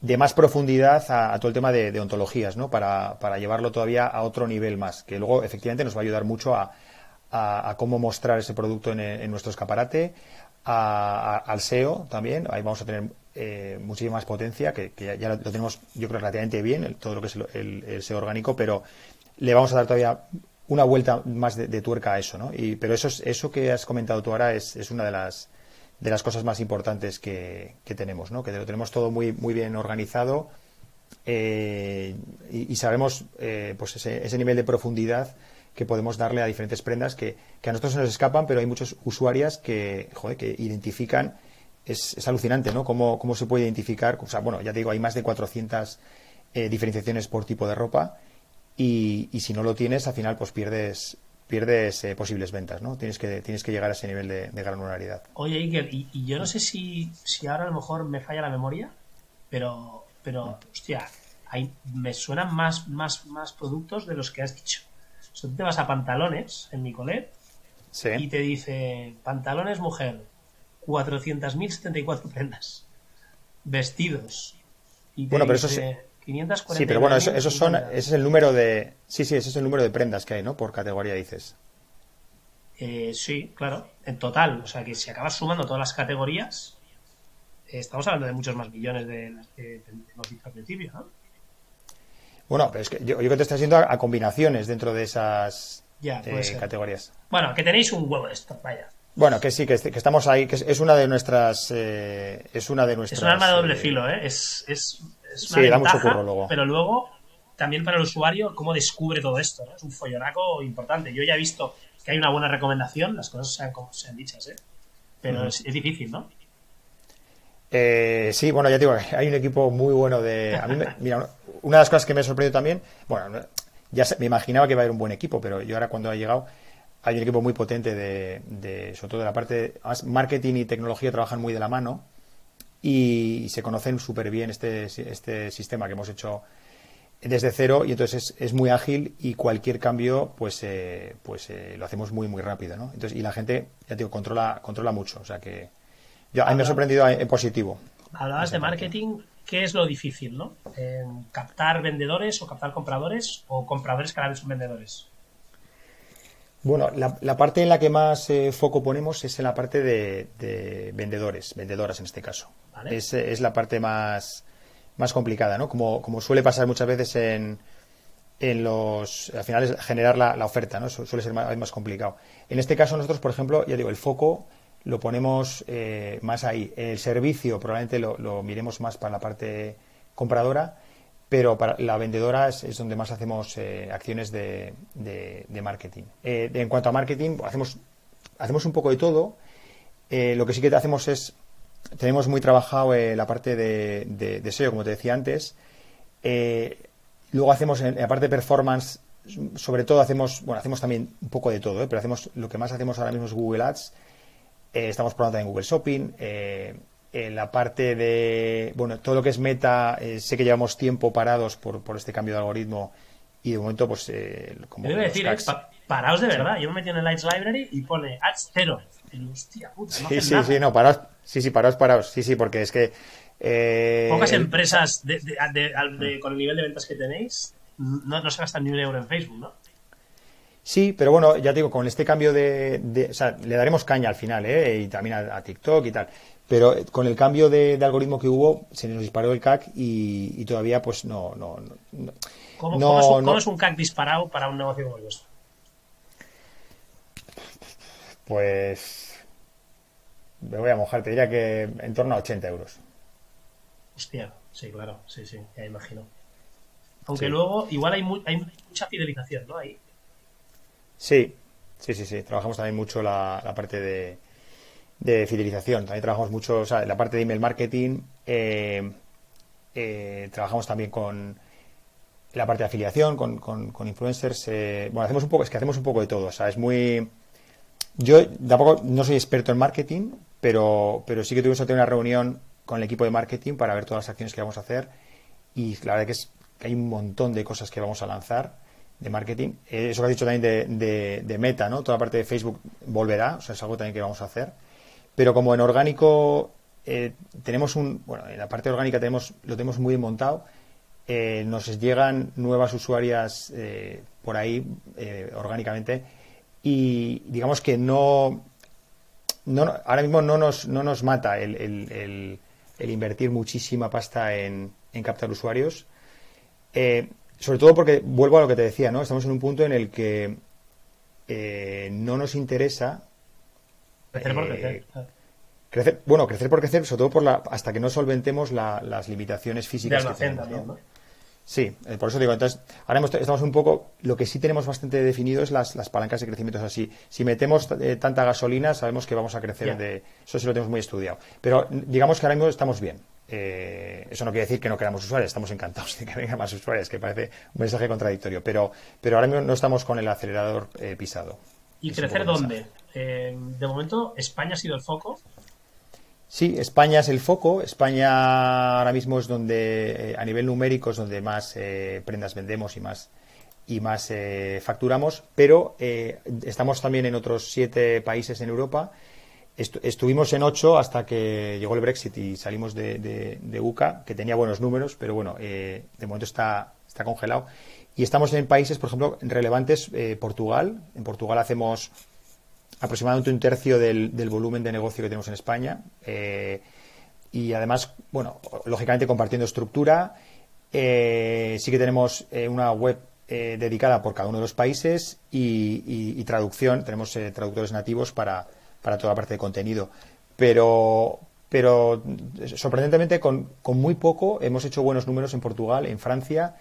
de más profundidad a, todo el tema de, ontologías, ¿no? Para, para, llevarlo todavía a otro nivel más, que luego efectivamente nos va a ayudar mucho a, a, cómo mostrar ese producto en, nuestro escaparate, al SEO también, ahí vamos a tener eh, muchísima más potencia, que, ya, lo, tenemos yo creo relativamente bien, todo lo que es el, SEO orgánico, pero le vamos a dar todavía una vuelta más de, tuerca a eso, ¿no? Y, pero eso, eso que has comentado tú ahora es, es una de las, de las cosas más importantes que, que, tenemos, ¿no? Que lo tenemos todo muy, muy bien organizado eh, y, sabemos eh, pues ese, ese, nivel de profundidad que podemos darle a diferentes prendas que, que, a nosotros se nos escapan, pero hay muchos usuarias que, joder, que identifican. Es, es alucinante, ¿no? Cómo, cómo se puede identificar. O sea, bueno, ya te digo, hay más de 400 eh, diferenciaciones por tipo de ropa y, si no lo tienes, al final pues pierdes pierdes eh, posibles ventas, ¿no? Tienes que, tienes que llegar a ese nivel de, granularidad. Oye, Iker, y, yo no sé si, si ahora a lo mejor me falla la memoria, pero, pero hostia, hay, me suenan más, más, más productos de los que has dicho. O sea, tú te vas a pantalones en Nicolet y te dice pantalones mujer, 400.074 prendas. Vestidos. Y bueno, pero eso sí Sí, pero bueno, eso, son, ese es el número de. Sí, sí, ese es el número de prendas que hay, ¿no? Por categoría dices. Eh, sí, claro, en total. O sea que si acabas sumando todas las categorías, eh, estamos hablando de muchos más millones de las que hemos dicho al principio, ¿no? Bueno, pero es que yo, yo que te estoy haciendo a, combinaciones dentro de esas eh, categorías. Bueno, que tenéis un huevo de esto, vaya. Bueno, que sí, que, estamos ahí, que es, una de nuestras, es una de nuestras. Es un arma de doble filo, ¿eh? Es, es sí, da mucho curro luego. Pero luego, también para el usuario, cómo descubre todo esto. Es un follonaco importante. Yo ya he visto que hay una buena recomendación, las cosas sean como sean dichas, ¿eh? Pero es, difícil, ¿no? Eh, sí, bueno, ya te digo, hay un equipo muy bueno de... A mí mira, una de las cosas que me sorprendió también, bueno, ya me imaginaba que iba a haber un buen equipo, pero yo ahora cuando ha llegado hay un equipo muy potente de, de sobre todo de la parte, más marketing y tecnología trabajan muy de la mano y, se conocen súper bien este, este sistema que hemos hecho desde cero y entonces es, muy ágil y cualquier cambio pues eh, pues eh, lo hacemos muy muy rápido ¿no? entonces y la gente ya digo controla controla mucho o sea que yo, a mí me ha sorprendido en positivo hablabas de marketing ¿qué es lo difícil no? captar vendedores o captar compradores o compradores cada vez son vendedores bueno, la, parte en la que más eh, foco ponemos es en la parte de, vendedores, vendedoras en este caso. Es, la parte más, más complicada, ¿no? Como, como suele pasar muchas veces en, en los. Al final es generar la, oferta, ¿no? Suele ser más, más, complicado. En este caso, nosotros, por ejemplo, ya digo, el foco lo ponemos eh, más ahí. El servicio probablemente lo, miremos más para la parte compradora pero para la vendedora es, donde más hacemos eh, acciones de, de, marketing. Eh, en cuanto a marketing, hacemos, hacemos un poco de todo. Eh, lo que sí que hacemos es, tenemos muy trabajado la parte de, de, SEO, como te decía antes. luego hacemos, en la parte de performance, sobre todo hacemos, bueno, hacemos también un poco de todo, pero hacemos, lo que más hacemos ahora mismo es Google Ads. Estamos probando también Google Shopping la parte de, bueno, todo lo que es meta, eh, sé que llevamos tiempo parados por, por este cambio de algoritmo y de momento, pues, eh, como. Debe decir, eh, paraos de verdad. Yo me metí en el Lights Library y pone ads cero. hostia, puta, sí, sí, sí, no, paraos. Sí, sí, paraos, paraos. Sí, sí, porque es que. Pocas empresas con el nivel de ventas que tenéis no, no se gastan ni un euro en Facebook, ¿no? Sí, pero bueno, ya digo, con este cambio de, o sea, le daremos caña al final, ¿eh? Y también a, TikTok y tal. Pero eh, con el cambio de, algoritmo que hubo, se nos disparó el CAC y, todavía, pues no. no, no ¿Cómo, es un, CAC disparado para un negocio como el vuestro? Pues. Me voy a mojar, te diría que en torno a 80 euros. Hostia, sí, claro, sí, sí, ya imagino. Aunque luego, igual hay, hay mucha fidelización, ¿no? Ahí. Sí, sí, sí, sí. Trabajamos también mucho la, parte de, de, fidelización. También trabajamos mucho, o sea, la parte de email marketing. Eh, eh, trabajamos también con la parte de afiliación, con, con, influencers. Eh, bueno, hacemos un poco, es que hacemos un poco de todo. O sea, es muy. Yo tampoco no soy experto en marketing, pero, pero sí que tuvimos que tener una reunión con el equipo de marketing para ver todas las acciones que vamos a hacer. Y la verdad que es que hay un montón de cosas que vamos a lanzar de marketing. Eh, eso que has dicho también de, de, meta, ¿no? Toda la parte de Facebook volverá, o sea, es algo también que vamos a hacer. Pero como en orgánico eh, tenemos un, bueno, en la parte orgánica tenemos, lo tenemos muy montado, eh, nos llegan nuevas usuarias por ahí orgánicamente y digamos que no, no, ahora mismo no nos, no nos mata el, el, el, invertir muchísima pasta en, en captar usuarios. Sobre todo porque vuelvo a lo que te decía, ¿no? Estamos en un punto en el que no nos interesa crecer por crecer. crecer. Bueno, crecer por crecer, sobre todo por la, hasta que no solventemos las limitaciones físicas que tenemos. ¿no? Sí, eh, por eso digo, entonces, ahora estamos un poco, lo que sí tenemos bastante definido es las, palancas de crecimiento. así. si metemos eh, tanta gasolina, sabemos que vamos a crecer de, eso sí lo tenemos muy estudiado. Pero digamos que ahora mismo estamos bien. Eh, eso no quiere decir que no queramos usuarios, estamos encantados de que vengan más usuarios, que parece un mensaje contradictorio, pero, pero ahora mismo no estamos con el acelerador pisado. ¿Y crecer dónde? de momento, España ha sido el foco. Sí, España es el foco. España ahora mismo es donde, eh, a nivel numérico, es donde más eh, prendas vendemos y más y más eh, facturamos, pero estamos también en otros siete países en Europa. Estuvimos en ocho hasta que llegó el Brexit y salimos de, de, UCA, que tenía buenos números, pero bueno, de momento está, está congelado. Y estamos en países, por ejemplo, relevantes, Portugal. En Portugal hacemos aproximadamente un tercio del, volumen de negocio que tenemos en España. Eh, y además, bueno, lógicamente compartiendo estructura. Eh, sí que tenemos eh, una web dedicada por cada uno de los países y, traducción. Tenemos traductores nativos para, para, toda la parte de contenido. Pero, pero sorprendentemente, con, con, muy poco hemos hecho buenos números en Portugal, en Francia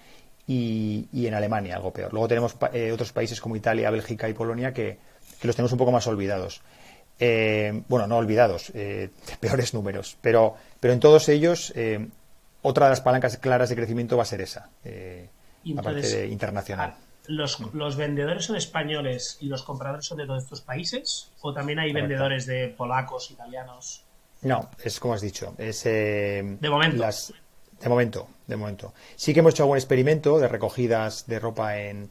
y, y en Alemania, algo peor. Luego tenemos otros países como Italia, Bélgica y Polonia que, que los tenemos un poco más olvidados. Eh, bueno, no olvidados, eh, peores números, pero, pero en todos ellos eh, otra de las palancas claras de crecimiento va a ser esa, la parte internacional. ¿Los, ¿Los vendedores son españoles y los compradores son de todos estos países? ¿O también hay vendedores de polacos, italianos? No, es como has dicho. Es, de momento. de momento, de momento. Sí que hemos hecho algún experimento de recogidas de ropa en,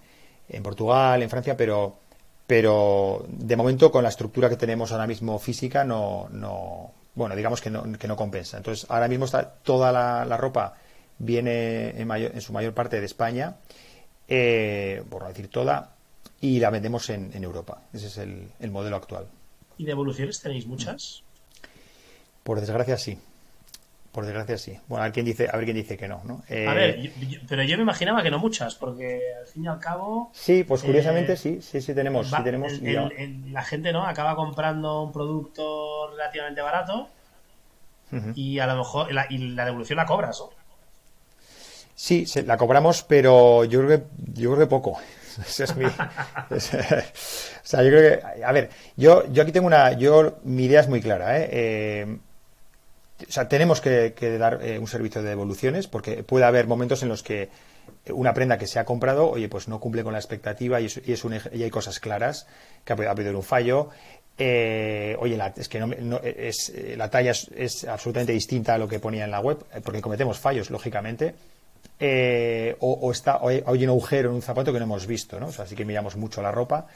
en Portugal, en Francia, pero pero de momento con la estructura que tenemos ahora mismo física no, no bueno, digamos que no, que no compensa. Entonces, ahora mismo está toda la, ropa viene en, en, su mayor parte de España, eh, por no decir toda, y la vendemos en, en Europa. Ese es el, el modelo actual. ¿Y de evoluciones tenéis muchas? Por desgracia, sí. Por desgracia sí. Bueno, a ver quién dice, a ver quién dice que no, ¿no? a ver, eh, pero yo me imaginaba que no muchas, porque al fin y al cabo. Sí, pues curiosamente eh, sí, sí, sí tenemos, sí tenemos. la gente no acaba comprando un producto relativamente barato y a lo mejor la, y la devolución la cobras, ¿no? Sí, la cobramos, pero yo creo que yo creo que poco. es mi, o sea, yo creo que, a ver, yo, yo aquí tengo una, yo mi idea es muy clara, ¿eh? eh o sea, tenemos que, dar eh, un servicio de devoluciones porque puede haber momentos en los que una prenda que se ha comprado, oye, pues no cumple con la expectativa y, es, y, hay cosas claras, que ha, habido un fallo. Eh, oye, la, es que no, es, eh, la talla es, absolutamente distinta a lo que ponía en la web, porque cometemos fallos, lógicamente. O, está, o hay, un agujero en un zapato que no hemos visto, ¿no? Así que miramos mucho la ropa,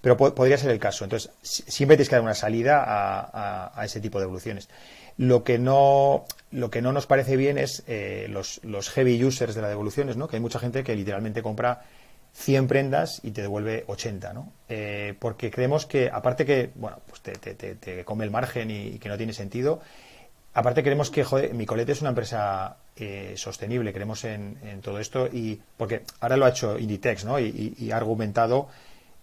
pero podría ser el caso. Entonces, siempre tienes que dar una salida a, ese tipo de evoluciones. Lo que no, lo que no nos parece bien es eh, los, heavy users de la devoluciones, ¿no? Que hay mucha gente que literalmente compra 100 prendas y te devuelve 80, ¿no? Eh, porque creemos que, aparte que, bueno, pues te, te, te, come el margen y, que no tiene sentido, aparte creemos que, joder, Micolete es una empresa eh, sostenible, creemos en, todo esto y, porque ahora lo ha hecho Inditex, ¿no? Y, y, ha argumentado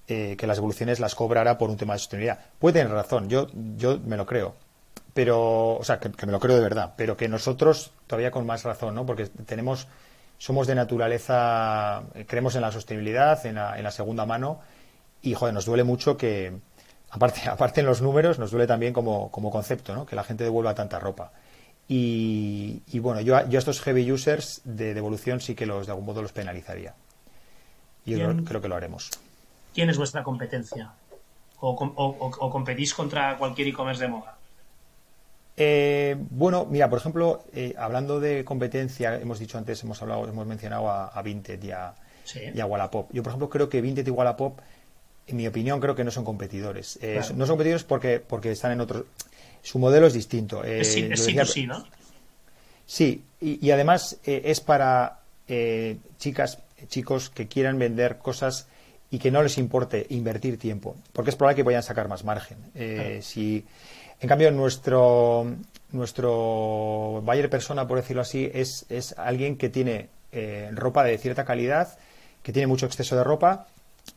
que las devoluciones las cobrará por un tema de sostenibilidad. Puede tener razón, yo, yo me lo creo pero, o sea, que, me lo creo de verdad, pero que nosotros todavía con más razón, ¿no? Porque tenemos, somos de naturaleza, creemos en la sostenibilidad, en la, en la segunda mano, y, joder, nos duele mucho que, aparte, aparte en los números, nos duele también como, como concepto, ¿no? Que la gente devuelva tanta ropa. Y, y bueno, yo, yo a estos heavy users de devolución sí que los de algún modo los penalizaría. Y yo creo que lo haremos. ¿Quién es vuestra competencia? ¿O, o, o competís contra cualquier e-commerce de moda? Eh, bueno, mira, por ejemplo, eh, hablando de competencia, hemos dicho antes, hemos hablado, hemos mencionado a, Vinted y a, Wallapop. Yo, por ejemplo, creo que Vinted y Wallapop, en mi opinión, creo que no son competidores. Eh, no son competidores porque, porque están en otro. Su modelo es distinto. es, sí, ¿no? Sí, y, además es para chicas, chicos que quieran vender cosas y que no les importe invertir tiempo, porque es probable que vayan a sacar más margen. Si en cambio, nuestro, nuestro buyer persona, por decirlo así, es, es alguien que tiene eh, ropa de cierta calidad, que tiene mucho exceso de ropa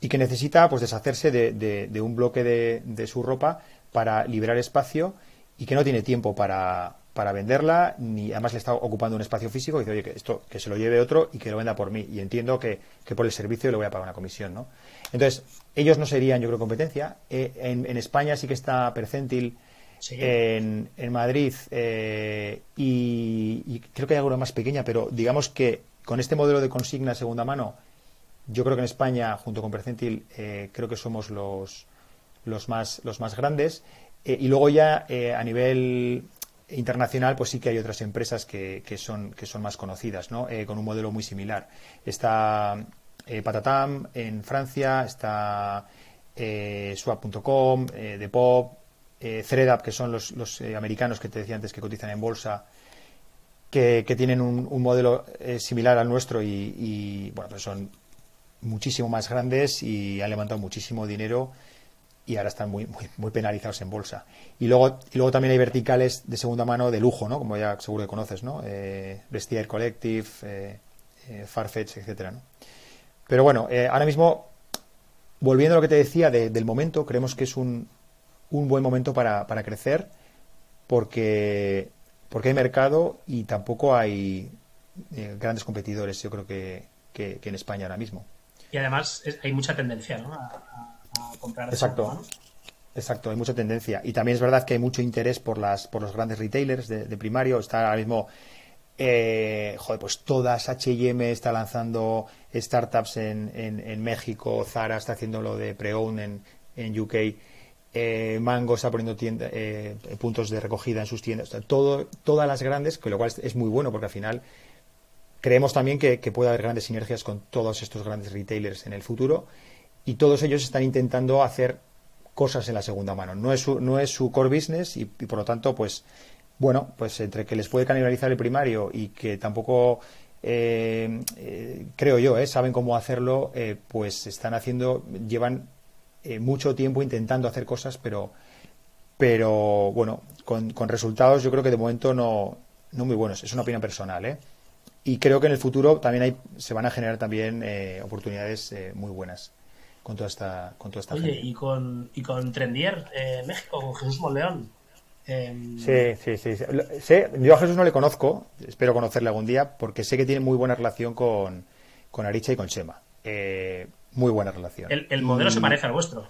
y que necesita pues deshacerse de, un bloque de, su ropa para liberar espacio y que no tiene tiempo para, para venderla, ni además le está ocupando un espacio físico y dice, oye, que esto que se lo lleve otro y que lo venda por mí. Y entiendo que, por el servicio le voy a pagar una comisión, ¿no? Entonces, ellos no serían, yo creo, competencia. Eh, en, España sí que está Percentil, en, en, Madrid, eh, y, creo que hay alguna más pequeña, pero digamos que con este modelo de consigna segunda mano, yo creo que en España, junto con Percentil, eh, creo que somos los, los, más, los más grandes. y luego ya a nivel internacional, pues sí que hay otras empresas que, que son, que son más conocidas, ¿no? Eh, con un modelo muy similar. Está eh, Patatam en Francia, está eh, Swap.com, eh, Depop, eh, ThreadUp, que son los, los americanos que te decía antes que cotizan en bolsa, que, que tienen un, un modelo similar al nuestro y, y, bueno, pues son muchísimo más grandes y han levantado muchísimo dinero y ahora están muy, muy, penalizados en bolsa. Y luego, y luego también hay verticales de segunda mano de lujo, ¿no? Como ya seguro que conoces, ¿no? Eh, Vestiaire Collective, eh, eh, Farfetch, etcétera. Pero bueno, eh, ahora mismo, volviendo a lo que te decía del momento, creemos que es un, un buen momento para, para crecer porque, porque hay mercado y tampoco hay grandes competidores, yo creo que, que, en España ahora mismo. Y además hay mucha tendencia, ¿no? comprar. Exacto. Exacto, hay mucha tendencia. Y también es verdad que hay mucho interés por las por los grandes retailers de, primario. Está ahora mismo, eh, joder, pues todas H&M está lanzando startups en, en, México, Zara está haciendo lo de pre-own en, en UK, eh, Mango está poniendo eh, puntos de recogida en sus tiendas. todo, todas las grandes, que lo cual es muy bueno porque al final creemos también que, que puede haber grandes sinergias con todos estos grandes retailers en el futuro y todos ellos están intentando hacer cosas en la segunda mano. No es su, no es su core business y, por lo tanto, pues, bueno, pues entre que les puede canibalizar el primario y que tampoco, eh, eh, creo yo, eh, saben cómo hacerlo, pues están haciendo, llevan mucho tiempo intentando hacer cosas, pero, pero bueno, con, con, resultados yo creo que de momento no, no muy buenos. Es una opinión personal, ¿eh? Y creo que en el futuro también hay, se van a generar también oportunidades muy buenas con toda esta, con toda esta Oye, y con, y con Trendier, eh, México, con Jesús Monleón. Em, sí, sí, sí, Yo a Jesús no le conozco, espero conocerle algún día, porque sé que tiene muy buena relación con, con Aricha y con Chema. Eh, muy buena relación. El, modelo se parece al vuestro.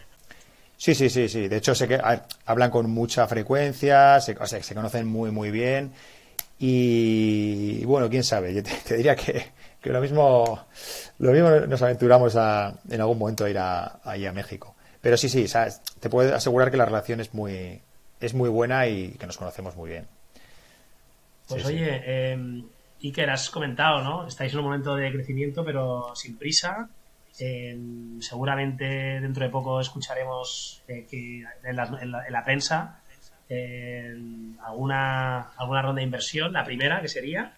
Sí, sí, sí, sí. De hecho, sé que hablan con mucha frecuencia, se, o sea, se conocen muy, muy bien. Y, bueno, quién sabe, yo te diría que, que lo mismo, lo mismo nos aventuramos a, en algún momento a ir a, ahí a México. Pero sí, sí, te puedo asegurar que la relación es muy, es muy buena y que nos conocemos muy bien. Pues oye, eh, Iker, has comentado, ¿no? Estáis en un momento de crecimiento, pero sin prisa. Em, seguramente dentro de poco escucharemos eh, que en la, en la, prensa alguna, alguna ronda de inversión, la primera que sería,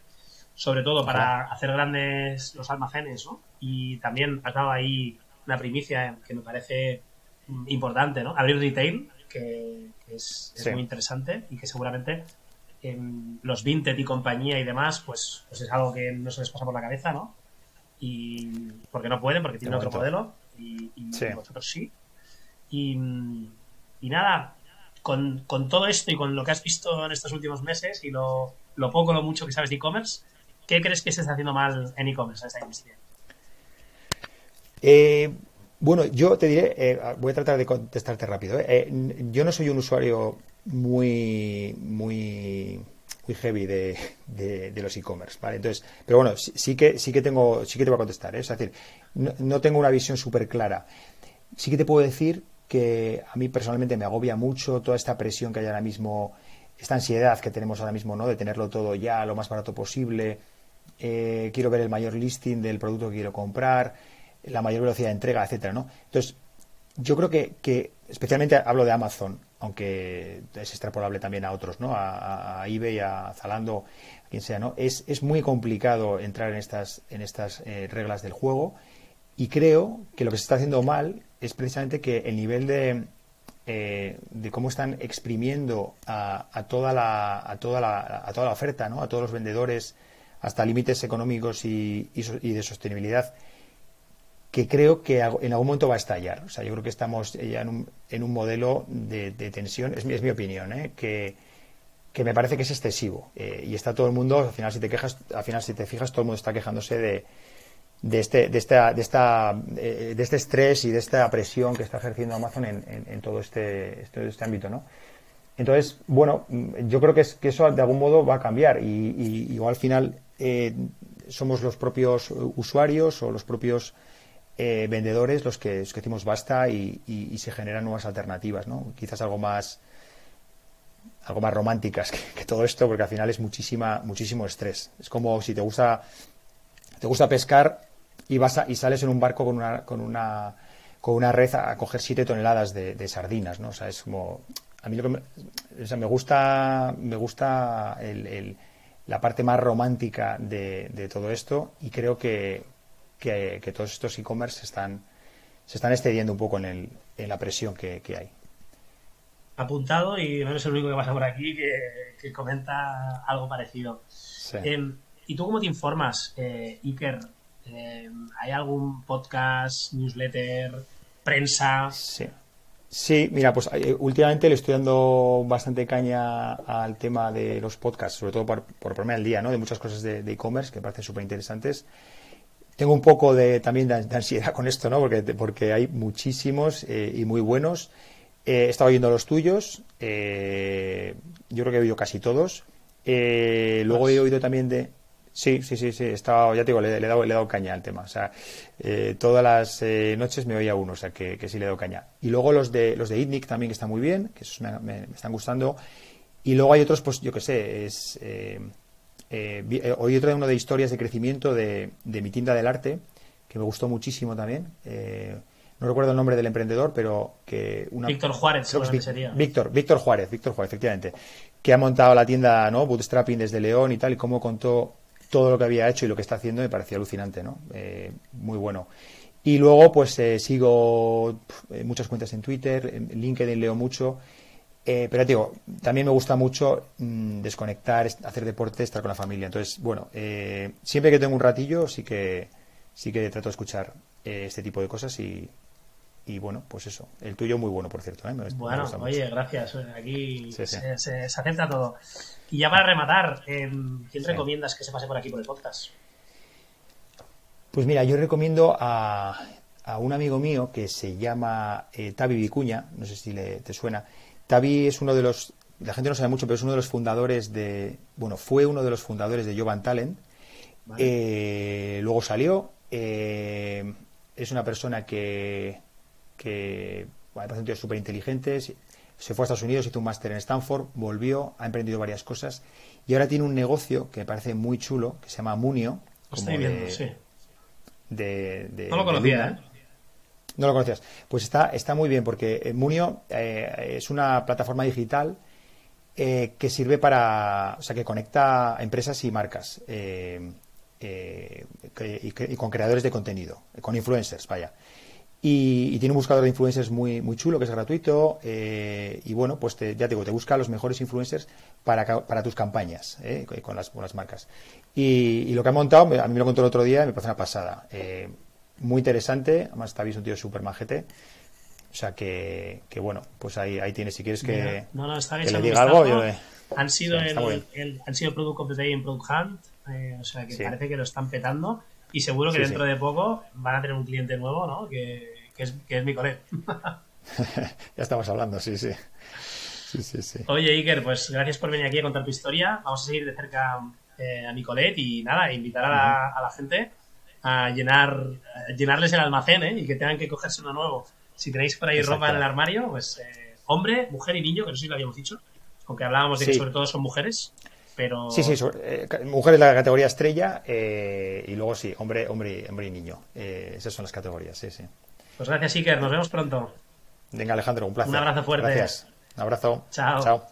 sobre todo para hacer grandes los almacenes, ¿no? Y también has dado ahí una primicia que me parece importante, ¿no? Abrir retail, que, es, muy interesante y que seguramente en los Vinted y compañía y demás, pues, pues es algo que no se les pasa por la cabeza, ¿no? Y porque no pueden, porque tienen otro modelo y, vosotros sí. Y, nada, con, todo esto y con lo que has visto en estos últimos meses y lo, lo poco lo mucho que sabes de e-commerce, ¿Qué crees que se está haciendo mal en e-commerce en esta industria? Eh, bueno, yo te diré, eh, voy a tratar de contestarte rápido. Eh. yo no soy un usuario muy, muy, muy heavy de, los e-commerce, ¿vale? Entonces, pero bueno, sí, que, sí que tengo, sí que te voy a contestar, Es decir, no, no tengo una visión súper clara. Sí que te puedo decir que a mí personalmente me agobia mucho toda esta presión que hay ahora mismo, esta ansiedad que tenemos ahora mismo, ¿no? De tenerlo todo ya lo más barato posible eh, quiero ver el mayor listing del producto que quiero comprar, la mayor velocidad de entrega, etcétera, ¿no? Entonces, yo creo que, especialmente hablo de Amazon, aunque es extrapolable también a otros, ¿no? A, eBay, a Zalando, a quien sea, ¿no? Es, es muy complicado entrar en estas, en estas eh, reglas del juego y creo que lo que se está haciendo mal es precisamente que el nivel de, eh, de cómo están exprimiendo a, a, toda la, a, toda la, a toda la oferta, ¿no? A todos los vendedores hasta límites económicos y, de sostenibilidad, que creo que en algún momento va a estallar. O sea, yo creo que estamos ya en un, en un modelo de, tensión, es mi, es mi opinión, ¿eh? que, que, me parece que es excesivo. Eh, y está todo el mundo, al final si te quejas, al final si te fijas, todo el mundo está quejándose de, de este, de esta, de esta, eh, de este estrés y de esta presión que está ejerciendo Amazon en, en, todo este, este, este, ámbito, ¿no? Entonces, bueno, yo creo que, es, que eso de algún modo va a cambiar y, y, al final somos los propios usuarios o los propios eh, vendedores los que, decimos basta y, se generan nuevas alternativas, ¿no? Quizás algo más algo más románticas que, todo esto, porque al final es muchísima, muchísimo estrés. Es como si te gusta, te gusta pescar y vas y sales en un barco con una, con una, con una red a, coger 7 toneladas de, sardinas, ¿no? O sea, es como, a mí lo que me, me gusta, me gusta la parte más romántica de, de todo esto y creo que, que, todos estos e-commerce están, se están excediendo un poco en, el, en la presión que, hay. Apuntado y no eres el único que pasa por aquí que, comenta algo parecido. Em, ¿Y tú cómo te informas, eh, Iker? Em, ¿Hay algún podcast, newsletter, prensa? Sí. Sí, mira, pues eh, últimamente le estoy dando bastante caña al tema de los podcasts, sobre todo por, por ponerme al día, ¿no? De muchas cosas de e-commerce que me parecen súper interesantes tengo un poco de, también de, ansiedad con esto, ¿no? Porque, porque hay muchísimos eh, y muy buenos. he estado oyendo los tuyos, eh, yo creo que he oído casi todos. Eh, luego he oído también de... Sí, sí, sí, sí, he estado, ya te digo, le, he, dado, le he dado caña al tema. O sea, todas las noches me oía uno, o sea, que, sí le he dado caña. Y luego los de los de ITNIC también que están muy bien, que me, están gustando. Y luego hay otros, pues yo qué sé, es eh, eh, oí otro de uno de historias de crecimiento de, mi tienda del arte, que me gustó muchísimo también. Eh, no recuerdo el nombre del emprendedor, pero que una... Víctor Juárez, sería. Víctor, Víctor Juárez, Víctor Juárez, efectivamente, que ha montado la tienda, ¿no? Bootstrapping desde León y tal, y cómo contó todo lo que había hecho y lo que está haciendo me parecía alucinante, ¿no? Eh, muy bueno. Y luego, pues sigo muchas cuentas en Twitter, en LinkedIn leo mucho eh, pero digo, también me gusta mucho mm, desconectar, hacer deporte, estar con la familia. Entonces, bueno, eh, siempre que tengo un ratillo sí que sí que trato de escuchar eh, este tipo de cosas y, y bueno, pues eso. El tuyo muy bueno, por cierto. bueno, oye, gracias. Aquí Se, se, acepta todo. Y ya para rematar, ¿quién recomiendas que se pase por aquí por el podcast? Pues mira, yo recomiendo a, a un amigo mío que se llama Tavi Vicuña, no sé si le, te suena, Tavi es uno de los, la gente no sabe mucho, pero es uno de los fundadores de, bueno, fue uno de los fundadores de Jovan Talent. Eh, luego salió. Eh, es una persona que, que bueno, es súper inteligente. Se fue a Estados Unidos, hizo un máster en Stanford, volvió, ha emprendido varias cosas y ahora tiene un negocio que me parece muy chulo, que se llama Munio. Estoy viendo, sí. De, no lo conocía, ¿eh? No lo conocías. Pues está, está muy bien porque eh, Munio eh, es una plataforma digital eh, que sirve para, o sea, que conecta empresas y marcas y, con creadores de contenido, con influencers, vaya. Y, tiene un buscador de influencers muy, muy chulo, que es gratuito. y bueno, pues te, ya te digo, te busca los mejores influencers para, para tus campañas con, las, con las marcas. Y, y, lo que ha montado, a mí me lo contó el otro día y me parece una pasada muy interesante. Además, está un tío súper majete. O sea que, que, bueno, pues ahí, ahí tienes, si quieres que, no, no, está le diga algo. han, sido el, han sido Product of the Day en Product Hunt, eh, o sea que parece que lo están petando y seguro que dentro de poco van a tener un cliente nuevo, ¿no? Que, que es, que es mi colega. ya estamos hablando, sí, sí. Oye, Iker, pues gracias por venir aquí a contar tu historia. Vamos a seguir de cerca eh, a Nicolet y nada, invitar a la, a la gente a llenar llenarles el almacén ¿eh? y que tengan que cogerse uno nuevo. Si tenéis por ahí ropa en el armario, pues eh, hombre, mujer y niño, que no sé si lo habíamos dicho, aunque hablábamos de que sobre todo son mujeres. Pero... Sí, sí, eh, mujeres la categoría estrella eh, y luego sí, hombre, hombre, hombre y niño. esas son las categorías, sí, sí. Pues gracias, Iker, nos vemos pronto. Venga, Alejandro, un placer. Un abrazo fuerte. Gracias. Un abrazo. Chao. Chao.